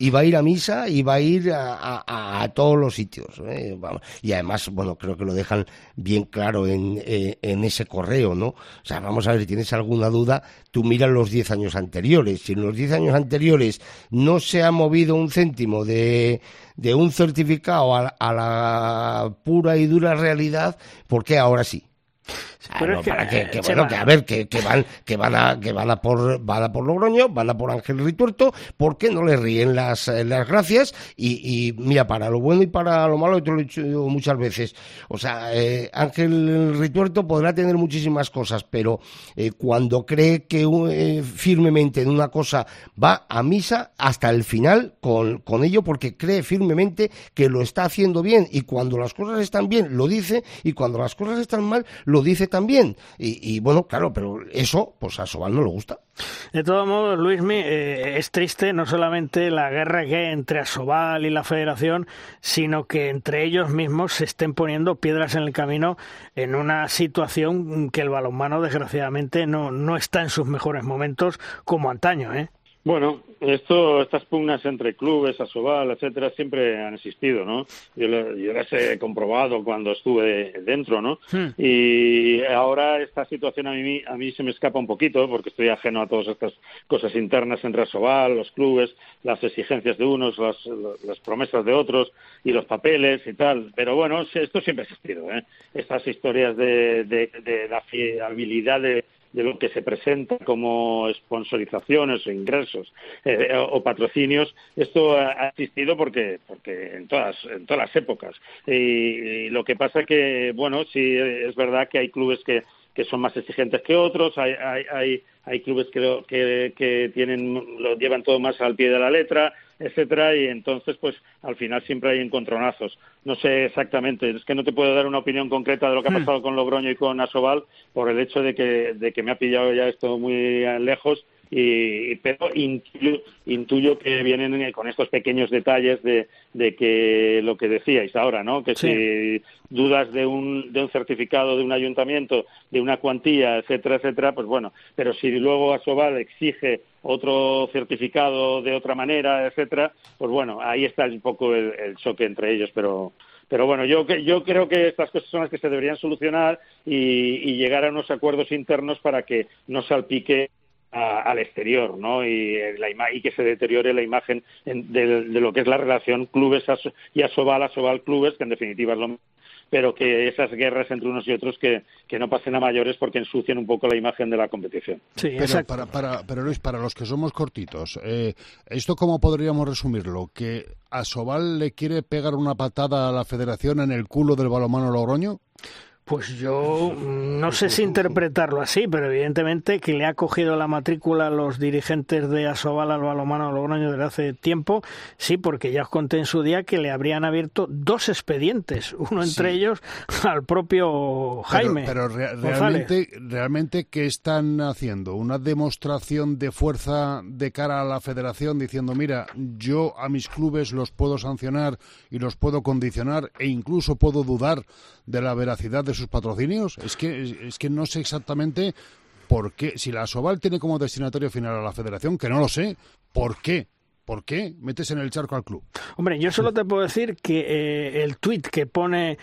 y va a ir a misa y va a ir a, todos los sitios. ¿eh? Y además, bueno, creo que lo dejan bien claro en, eh, en, ese correo, ¿no? O sea, vamos a ver si tienes alguna duda, tú miras los 10 años anteriores. Si en los 10 años anteriores no se ha movido un céntimo de, de un certificado a, a la pura y dura realidad, ¿por qué ahora sí? Pero para que, que bueno, que a ver, que, que, van, que van a, que van a por, van a por Logroño, van a por Ángel Rituerto, porque no le ríen las, las gracias y, y, mira, para lo bueno y para lo malo, te lo he dicho muchas veces. O sea, eh, Ángel Rituerto podrá tener muchísimas cosas, pero eh, cuando cree que eh, firmemente en una cosa va a misa hasta el final con, con ello, porque cree firmemente que lo está haciendo bien y cuando las cosas están bien lo dice y cuando las cosas están mal lo dice también. Y, bueno, claro, pero eso, pues a Sobal no le gusta. De todos modos, Luismi, eh, es triste no solamente la guerra que hay entre Asobal y la Federación, sino que entre ellos mismos se estén poniendo piedras en el camino en una situación que el balonmano, desgraciadamente, no, no está en sus mejores momentos como antaño, ¿eh? Bueno, esto, estas pugnas entre clubes, Asobal, etcétera, siempre han existido, ¿no? Yo, yo las he comprobado cuando estuve dentro, ¿no? Hmm. Y ahora esta situación a mí, a mí se me escapa un poquito porque estoy ajeno a todas estas cosas internas entre Asobal, los clubes, las exigencias de unos, las, las promesas de otros y los papeles y tal. Pero bueno, esto siempre ha existido, ¿eh? Estas historias de, de, de la fiabilidad de de lo que se presenta como sponsorizaciones o ingresos eh, o patrocinios, esto ha, existido porque, porque en todas, en todas las épocas. Y, lo que pasa que, bueno, sí es verdad que hay clubes que, que son más exigentes que otros, hay, hay, hay, hay clubes que, que, que tienen, lo llevan todo más al pie de la letra, etcétera, y entonces, pues, al final siempre hay encontronazos. No sé exactamente, es que no te puedo dar una opinión concreta de lo que ha hmm. pasado con Logroño y con Asobal por el hecho de que, de que me ha pillado ya esto muy lejos y, pero intuyo, que vienen con estos pequeños detalles de, de que lo que decíais ahora, ¿no? Que si dudas de un, de un certificado de un ayuntamiento, de una cuantía, etcétera, etcétera, pues bueno, pero si luego Asobal exige otro certificado de otra manera, etcétera, pues bueno, ahí está un poco el, choque entre ellos, pero pero bueno, yo, yo creo que estas cosas son las que se deberían solucionar y, y llegar a unos acuerdos internos para que no salpique al exterior, ¿no? Y, la y que se deteriore la imagen de, lo que es la relación clubes y Asobal, Asobal clubes, que en definitiva es lo mismo pero que esas guerras entre unos y otros que, que, no pasen a mayores porque ensucian un poco la imagen de la competición. Sí, pero, para, para, pero Luis, para los que somos cortitos, eh, ¿esto cómo podríamos resumirlo? ¿Que Asobal le quiere pegar una patada a la federación en el culo del balomano Logroño? Pues yo no sé si interpretarlo así, pero evidentemente que le ha cogido la matrícula a los dirigentes de Asobal al balomano Logroño desde hace tiempo, sí, porque ya os conté en su día que le habrían abierto dos expedientes, uno entre ellos al propio Jaime. Pero, realmente, realmente, ¿qué están haciendo? ¿Una demostración de fuerza de cara a la federación diciendo, mira, yo a mis clubes los puedo sancionar y los puedo condicionar e incluso puedo dudar de la veracidad de sus patrocinios? Es que, es que no sé exactamente por qué. Si la Soval tiene como destinatario final a la federación, que no lo sé, ¿por qué? ¿Por qué metes en el charco al club? Hombre, yo solo te puedo decir que eh, el tuit que pone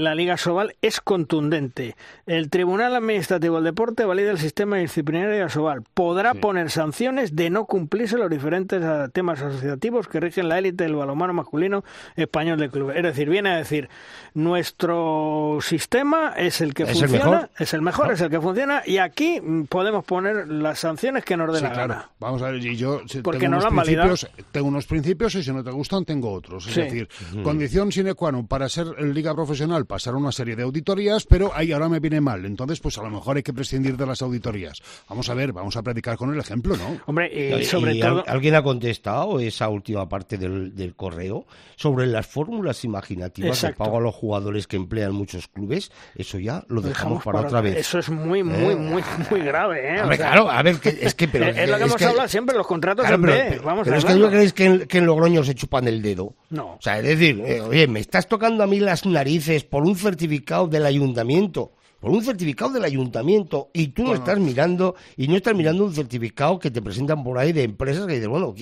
la Liga Sobal es contundente. El Tribunal Administrativo del Deporte valida el sistema disciplinario de Sobal. Podrá poner sanciones de no cumplirse los diferentes ah, temas asociativos que rigen la élite del balonmano masculino español del club. Es decir, viene a decir, nuestro sistema es el que funciona, es el mejor, es el que funciona, y aquí mm, podemos poner las sanciones que nos dé la gana. Vamos a ver, y yo Porque tengo, unos principios, tengo unos principios y si no te gustan tengo otros. Es decir, condición sine qua non para ser liga profesional pasaron una serie de auditorías, pero ahí ahora me viene mal. Entonces, pues a lo mejor hay que prescindir de las auditorías. Vamos a ver, vamos a predicar con el ejemplo, ¿no? Hombre, y sobre todo... ¿Alguien ha contestado esa última parte del, correo sobre las fórmulas imaginativas de pago a los jugadores que emplean muchos clubes? Eso ya lo dejamos, para, otra vez. Eso es muy, muy, ¿Eh? muy, muy grave, ¿eh? claro, a ver, es que... Pero, es, lo que hemos hablado siempre, los contratos en pero, Vamos pero es que no creéis que en, que en Logroño se chupan el dedo. No. O sea, es decir, eh, oye, me estás tocando a mí las narices por un certificado del ayuntamiento por un certificado del ayuntamiento y tú no estás mirando y no estás mirando un certificado que te presentan por ahí de empresas que dicen, bueno,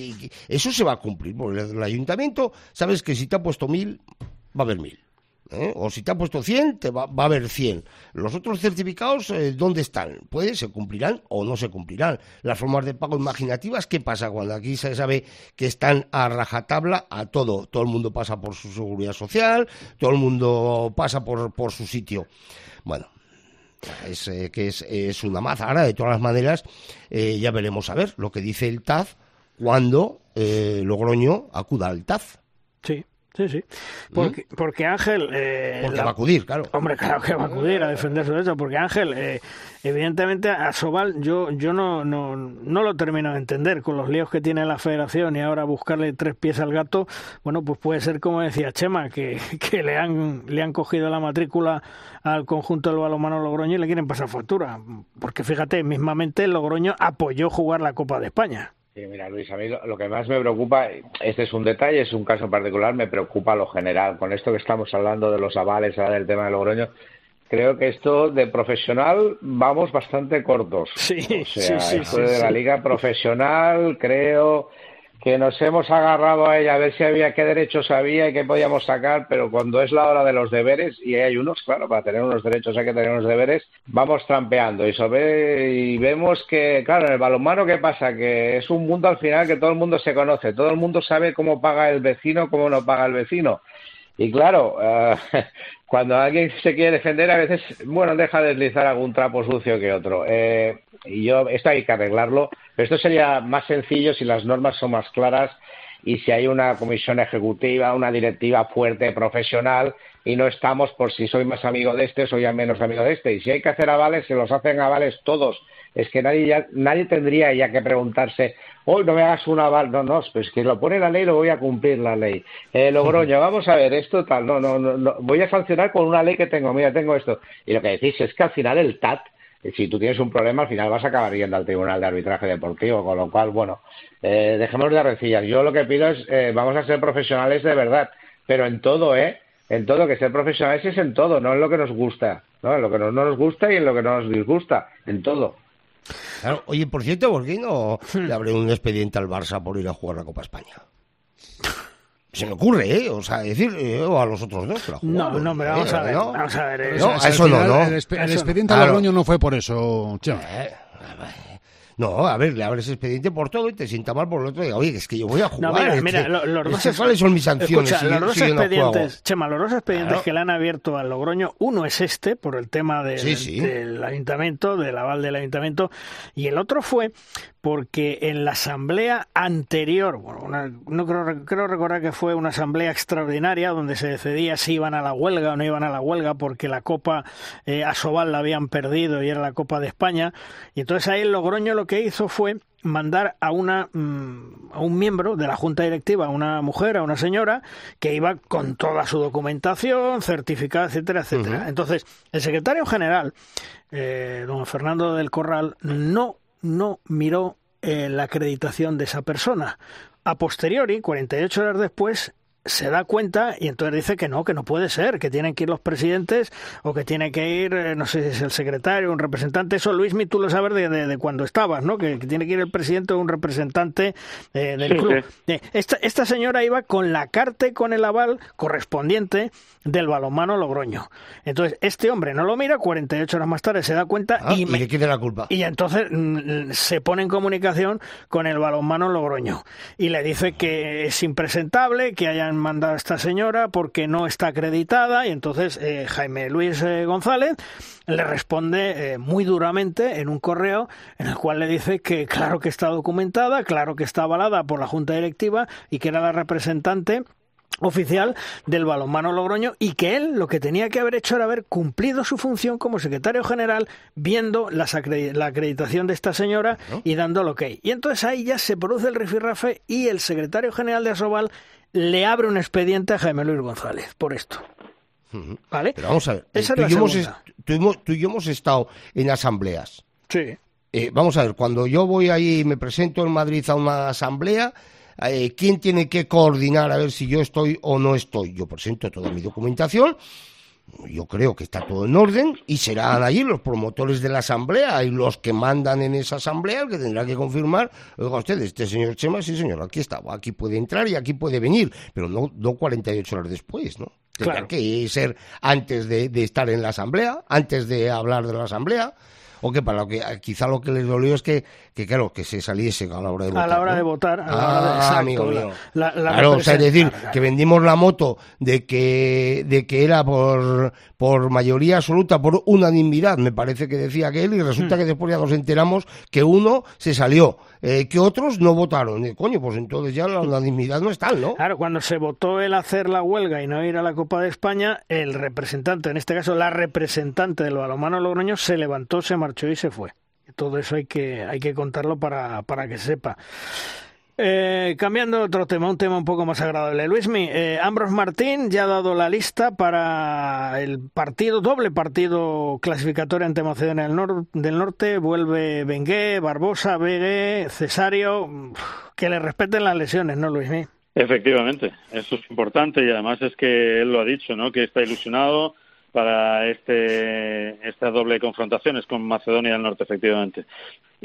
eso se va a cumplir. Porque el ayuntamiento, sabes que si te ha puesto mil, va a haber mil. ¿Eh? O si te ha puesto 100, te va, a haber 100. Los otros certificados, eh, ¿dónde están? Puede, se cumplirán o no se cumplirán. Las formas de pago imaginativas, ¿qué pasa cuando aquí se sabe que están a rajatabla a todo? Todo el mundo pasa por su seguridad social, todo el mundo pasa por, por su sitio. Bueno, es eh, que es, es, una maza. Ahora, de todas las maneras, ya veremos a ver lo que dice el TAF cuando Logroño acuda al TAF. Sí. Sí, sí. Porque, porque Ángel... Eh, porque va a acudir, claro. Hombre, claro que va a acudir a defender su derecho. Porque Ángel, eh, evidentemente, a Sobal yo, yo no, no, no lo termino de entender. Con los líos que tiene la federación y ahora buscarle tres pies al gato, bueno, pues puede ser como decía Chema, que, que le, han, le han cogido la matrícula al conjunto del balonmano Logroño y le quieren pasar factura. Porque fíjate, mismamente Logroño apoyó jugar la Copa de España. Sí, mira, Luis, a mí lo, que más me preocupa, este es un detalle, es un caso particular, me preocupa lo general. Con esto que estamos hablando de los avales, del tema de Logroño, creo que esto de profesional vamos bastante cortos. Sí, o sea, sí, esto de la liga profesional, creo que nos hemos agarrado a ella a ver si había qué derechos había y qué podíamos sacar, pero cuando es la hora de los deberes, y hay unos, claro, para tener unos derechos hay que tener unos deberes, vamos trampeando y, sobre, y vemos que, claro, en el balonmano, ¿qué pasa? Que es un mundo al final que todo el mundo se conoce, todo el mundo sabe cómo paga el vecino, cómo no paga el vecino. Y claro, eh, cuando alguien se quiere defender, a veces, bueno, deja deslizar algún trapo sucio que otro. Eh, y yo, esto hay que arreglarlo. Pero esto sería más sencillo si las normas son más claras y si hay una comisión ejecutiva, una directiva fuerte, profesional, y no estamos por si soy más amigo de este, soy menos amigo de este. Y si hay que hacer avales, se los hacen avales todos. Es que nadie, ya, nadie tendría ya que preguntarse, hoy no me hagas un aval. No, no, pues que lo pone la ley, lo voy a cumplir la ley. Eh, Logroño, vamos a ver, esto tal, no, no, no, voy a sancionar con una ley que tengo, mira, tengo esto. Y lo que decís es que al final el TAT, si tú tienes un problema, al final vas a acabar yendo al Tribunal de Arbitraje Deportivo, con lo cual, bueno, eh, dejemos de arrecillas. Yo lo que pido es, eh, vamos a ser profesionales de verdad, pero en todo, ¿eh? En todo, que ser profesionales es en todo, no en lo que nos gusta, ¿no? En lo que no, nos gusta y en lo que no nos disgusta, en todo. Claro, oye, por cierto, ¿por qué no le abre un expediente al Barça por ir a jugar la Copa España? se me ocurre, ¿eh? O sea, decir, eh, o a los otros dos. no, no, pero vamos, a ver, vamos a ver. No, eso no, ¿no? El, expediente a Logroño no fue por eso, Chema. Eh, no, a ver, le abres expediente por todo y te sienta mal por el otro. Oye, es que yo voy a jugar. No, mira, mira los dos ¿Cuáles son mis sanciones? Escucha, los dos expedientes, Chema, los dos expedientes que le han abierto al Logroño, uno es este, por el tema del, del ayuntamiento, del aval del ayuntamiento, y el otro fue porque en la asamblea anterior, bueno, no creo, creo recordar que fue una asamblea extraordinaria donde se decidía si iban a la huelga o no iban a la huelga porque la Copa eh, Asobal la habían perdido y era la Copa de España. Y entonces ahí el Logroño lo que hizo fue mandar a una mm, a un miembro de la junta directiva, a una mujer, a una señora que iba con toda su documentación, certificada, etcétera, etcétera. Entonces, el secretario general, eh, don Fernando del Corral, no no miró eh, la acreditación de esa persona. A posteriori, 48 horas después, se da cuenta y entonces dice que no, que no puede ser, que tienen que ir los presidentes o que tiene que ir, eh, no sé si es el secretario, un representante. Eso, Luismi, tú lo sabes de, de, cuando estabas, ¿no? Que, tiene que ir el presidente o un representante eh, del club. Eh, esta, esta señora iba con la carta y con el aval correspondiente del balonmano Logroño. Entonces, este hombre no lo mira, 48 horas más tarde se da cuenta ah, y, me, le quita la culpa. Y entonces mm, se pone en comunicación con el balonmano Logroño y le dice que es impresentable, que hayan manda a esta señora porque no está acreditada y entonces eh, Jaime Luis eh, González le responde eh, muy duramente en un correo en el cual le dice que claro que está documentada, claro que está avalada por la Junta Directiva y que era la representante oficial del balonmano Logroño y que él lo que tenía que haber hecho era haber cumplido su función como secretario general viendo la acreditación de esta señora y dando que hay. Y entonces ahí ya se produce el rifirrafe y el secretario general de Asobal le abre un expediente a Jaime Luis González por esto. ¿Vale? Pero vamos a ver, Esa tú, es y la hemos segunda. tú hemos- tú y yo hemos estado en asambleas. Sí. Eh, vamos a ver, cuando yo voy ahí y me presento en Madrid a una asamblea, eh, ¿quién tiene que coordinar a ver si yo estoy o no estoy? Yo presento toda mi documentación, yo creo que está todo en orden y serán allí los promotores de la asamblea y los que mandan en esa asamblea el que tendrá que confirmar, oiga usted, este señor Chema, sí señor, aquí está, aquí puede entrar y aquí puede venir, pero no, no 48 horas después, ¿no? Tendrá Claro. que ser antes de, de estar en la asamblea, antes de hablar de la asamblea, o que para lo que quizá lo que les dolió es que, que claro, que se saliesen a la hora de votar. A la hora ¿no? de votar, a la Ah, hora de- exacto, amigo la- mío. la- la claro, o sea, es decir, que vendimos la moto de que, de que era por, por mayoría absoluta, por unanimidad, me parece que decía aquel, y Hmm. resulta que después ya nos enteramos que uno se salió, eh, que otros no votaron. Coño, pues entonces ya la unanimidad no es tal, ¿no? Claro, cuando se votó el hacer la huelga y no ir a la Copa de España, el representante, en este caso la representante del balonmano Logroño, se levantó, se marchó y se fue. Todo eso hay que, hay que contarlo para, para que se sepa. Eh, cambiando otro tema, un tema un poco más agradable. Luismi, eh, Ambros Martín ya ha dado la lista para el partido, doble partido clasificatorio ante Macedonia del, Nor- del Norte. Vuelve Bengué, Barbosa, Begue, Cesario. Que le respeten las lesiones, ¿no, Luismi? Efectivamente, eso es importante y además es que él lo ha dicho, ¿no? Que está ilusionado para este esta doble confrontación es con Macedonia del Norte, efectivamente.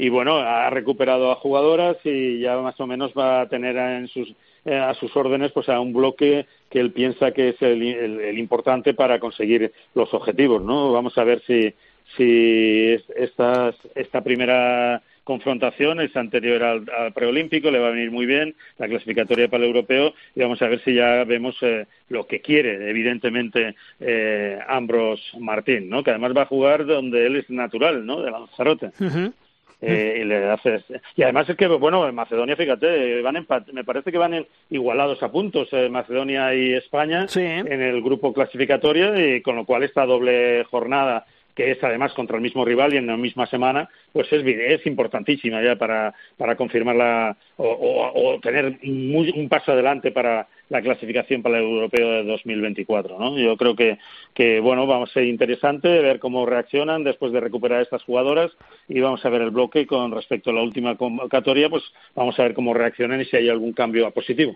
Y bueno, ha recuperado a jugadoras y ya más o menos va a tener en sus eh, a sus órdenes pues a un bloque que él piensa que es el, el- el importante para conseguir los objetivos, ¿no? Vamos a ver si si es- estas, esta primera confrontación, es anterior al, preolímpico, le va a venir muy bien la clasificatoria para el europeo y vamos a ver si ya vemos eh, lo que quiere, evidentemente, eh, Ambros Martín, ¿no? que además va a jugar donde él es natural, ¿no? de Lanzarote. Eh, y, le haces... y además es que, bueno, en Macedonia, fíjate, van me parece que van igualados a puntos eh, Macedonia y España en el grupo clasificatorio, y con lo cual esta doble jornada que es además contra el mismo rival y en la misma semana, pues es, es importantísima ya para, para confirmarla o, tener un paso adelante para la clasificación para el europeo de 2024. ¿no? Yo creo que, que, bueno, vamos a ser interesante ver cómo reaccionan después de recuperar estas jugadoras y vamos a ver el bloque con respecto a la última convocatoria, pues vamos a ver cómo reaccionan y si hay algún cambio a positivo.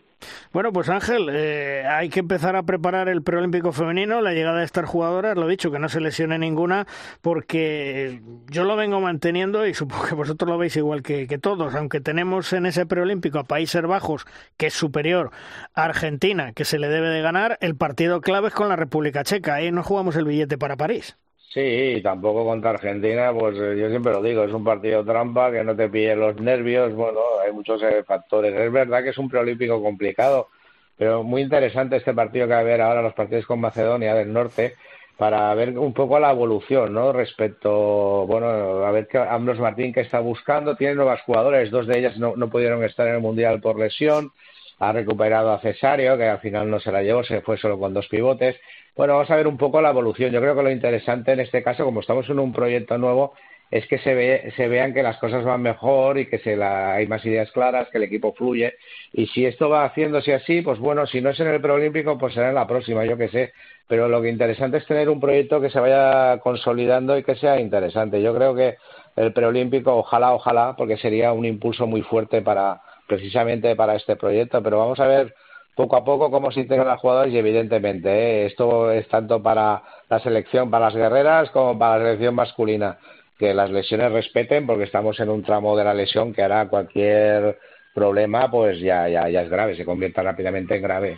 Bueno, pues Ángel, eh, hay que empezar a preparar el preolímpico femenino, la llegada de estas jugadoras, lo dicho, que no se lesione ninguna, porque yo lo vengo manteniendo y supongo que vosotros lo veis igual que, que todos, aunque tenemos en ese preolímpico a Países Bajos, que es superior a Argentina, que se le debe de ganar, el partido clave es con la República Checa. Ahí no jugamos el billete para París. Sí, tampoco contra Argentina, pues eh, yo siempre lo digo, es un partido trampa, que no te pille los nervios, bueno, hay muchos eh, factores. Es verdad que es un preolímpico complicado, pero muy interesante este partido que va a haber ahora, los partidos con Macedonia del Norte, para ver un poco la evolución, ¿no? Respecto, bueno, a ver que Ambros Martín que está buscando, tiene nuevas jugadores, dos de ellas no, no pudieron estar en el Mundial por lesión, ha recuperado a Cesario, que al final no se la llevó, se fue solo con dos pivotes. Bueno, vamos a ver un poco la evolución. Yo creo que lo interesante en este caso, como estamos en un proyecto nuevo, es que se, ve, se vean que las cosas van mejor y que se la, hay más ideas claras, que el equipo fluye. Y si esto va haciéndose así, pues bueno, si no es en el preolímpico, pues será en la próxima, yo qué sé. Pero lo que interesante es tener un proyecto que se vaya consolidando y que sea interesante. Yo creo que el preolímpico, ojalá, ojalá, porque sería un impulso muy fuerte para, precisamente para este proyecto, pero vamos a ver poco a poco cómo se integran las jugadoras y evidentemente ¿eh? esto es tanto para la selección, para las guerreras como para la selección masculina, que las lesiones respeten porque estamos en un tramo de la lesión que hará cualquier problema pues ya, ya, ya es grave, se convierta rápidamente en grave.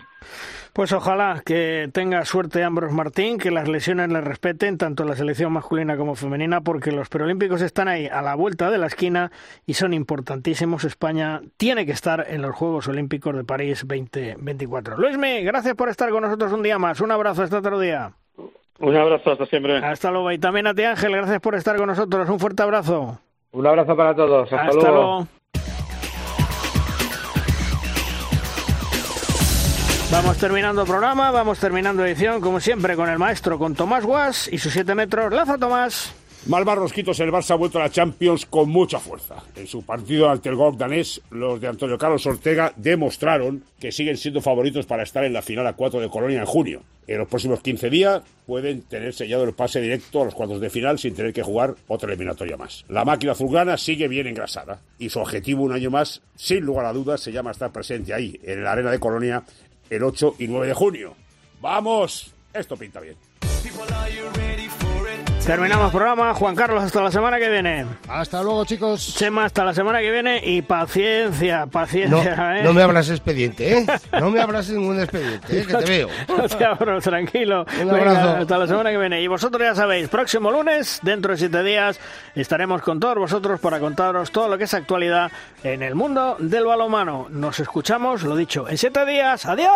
Pues ojalá que tenga suerte Ambros Martín, que las lesiones le respeten, tanto la selección masculina como femenina, porque los preolímpicos están ahí a la vuelta de la esquina y son importantísimos. España tiene que estar en los Juegos Olímpicos de París 2024. Luismi, gracias por estar con nosotros un día más. Un abrazo, hasta otro día. Un abrazo, hasta siempre. Hasta luego. Y también a ti, Ángel, gracias por estar con nosotros. Un fuerte abrazo. Un abrazo para todos. Hasta, luego. Vamos terminando programa, vamos terminando edición, como siempre, con el maestro, con Tomás Guas y sus 7 metros. Laza, Tomás. Malva Rosquitos, el Barça ha vuelto a la Champions con mucha fuerza. En su partido ante el GOG danés, los de Antonio Carlos Ortega demostraron que siguen siendo favoritos para estar en la final a 4 de Colonia en junio. En los próximos 15 días pueden tener sellado el pase directo a los cuartos de final sin tener que jugar otra eliminatoria más. La máquina azulgrana sigue bien engrasada y su objetivo un año más, sin lugar a dudas, se llama estar presente ahí, en la arena de Colonia, el 8 y 9 de junio. ¡Vamos! Esto pinta bien. Terminamos programa. Juan Carlos, hasta la semana que viene. Hasta luego, chicos. Chema, hasta la semana que viene. Y paciencia, paciencia. No, ¿eh? no me abras expediente, ¿eh? No me abras ningún expediente, ¿eh? Que te veo. No te abro, tranquilo. Un abrazo. hasta la semana que viene. Y vosotros ya sabéis, próximo lunes, dentro de siete días, estaremos con todos vosotros para contaros todo lo que es actualidad en el mundo del balonmano. Nos escuchamos, lo dicho, en siete días. ¡Adiós!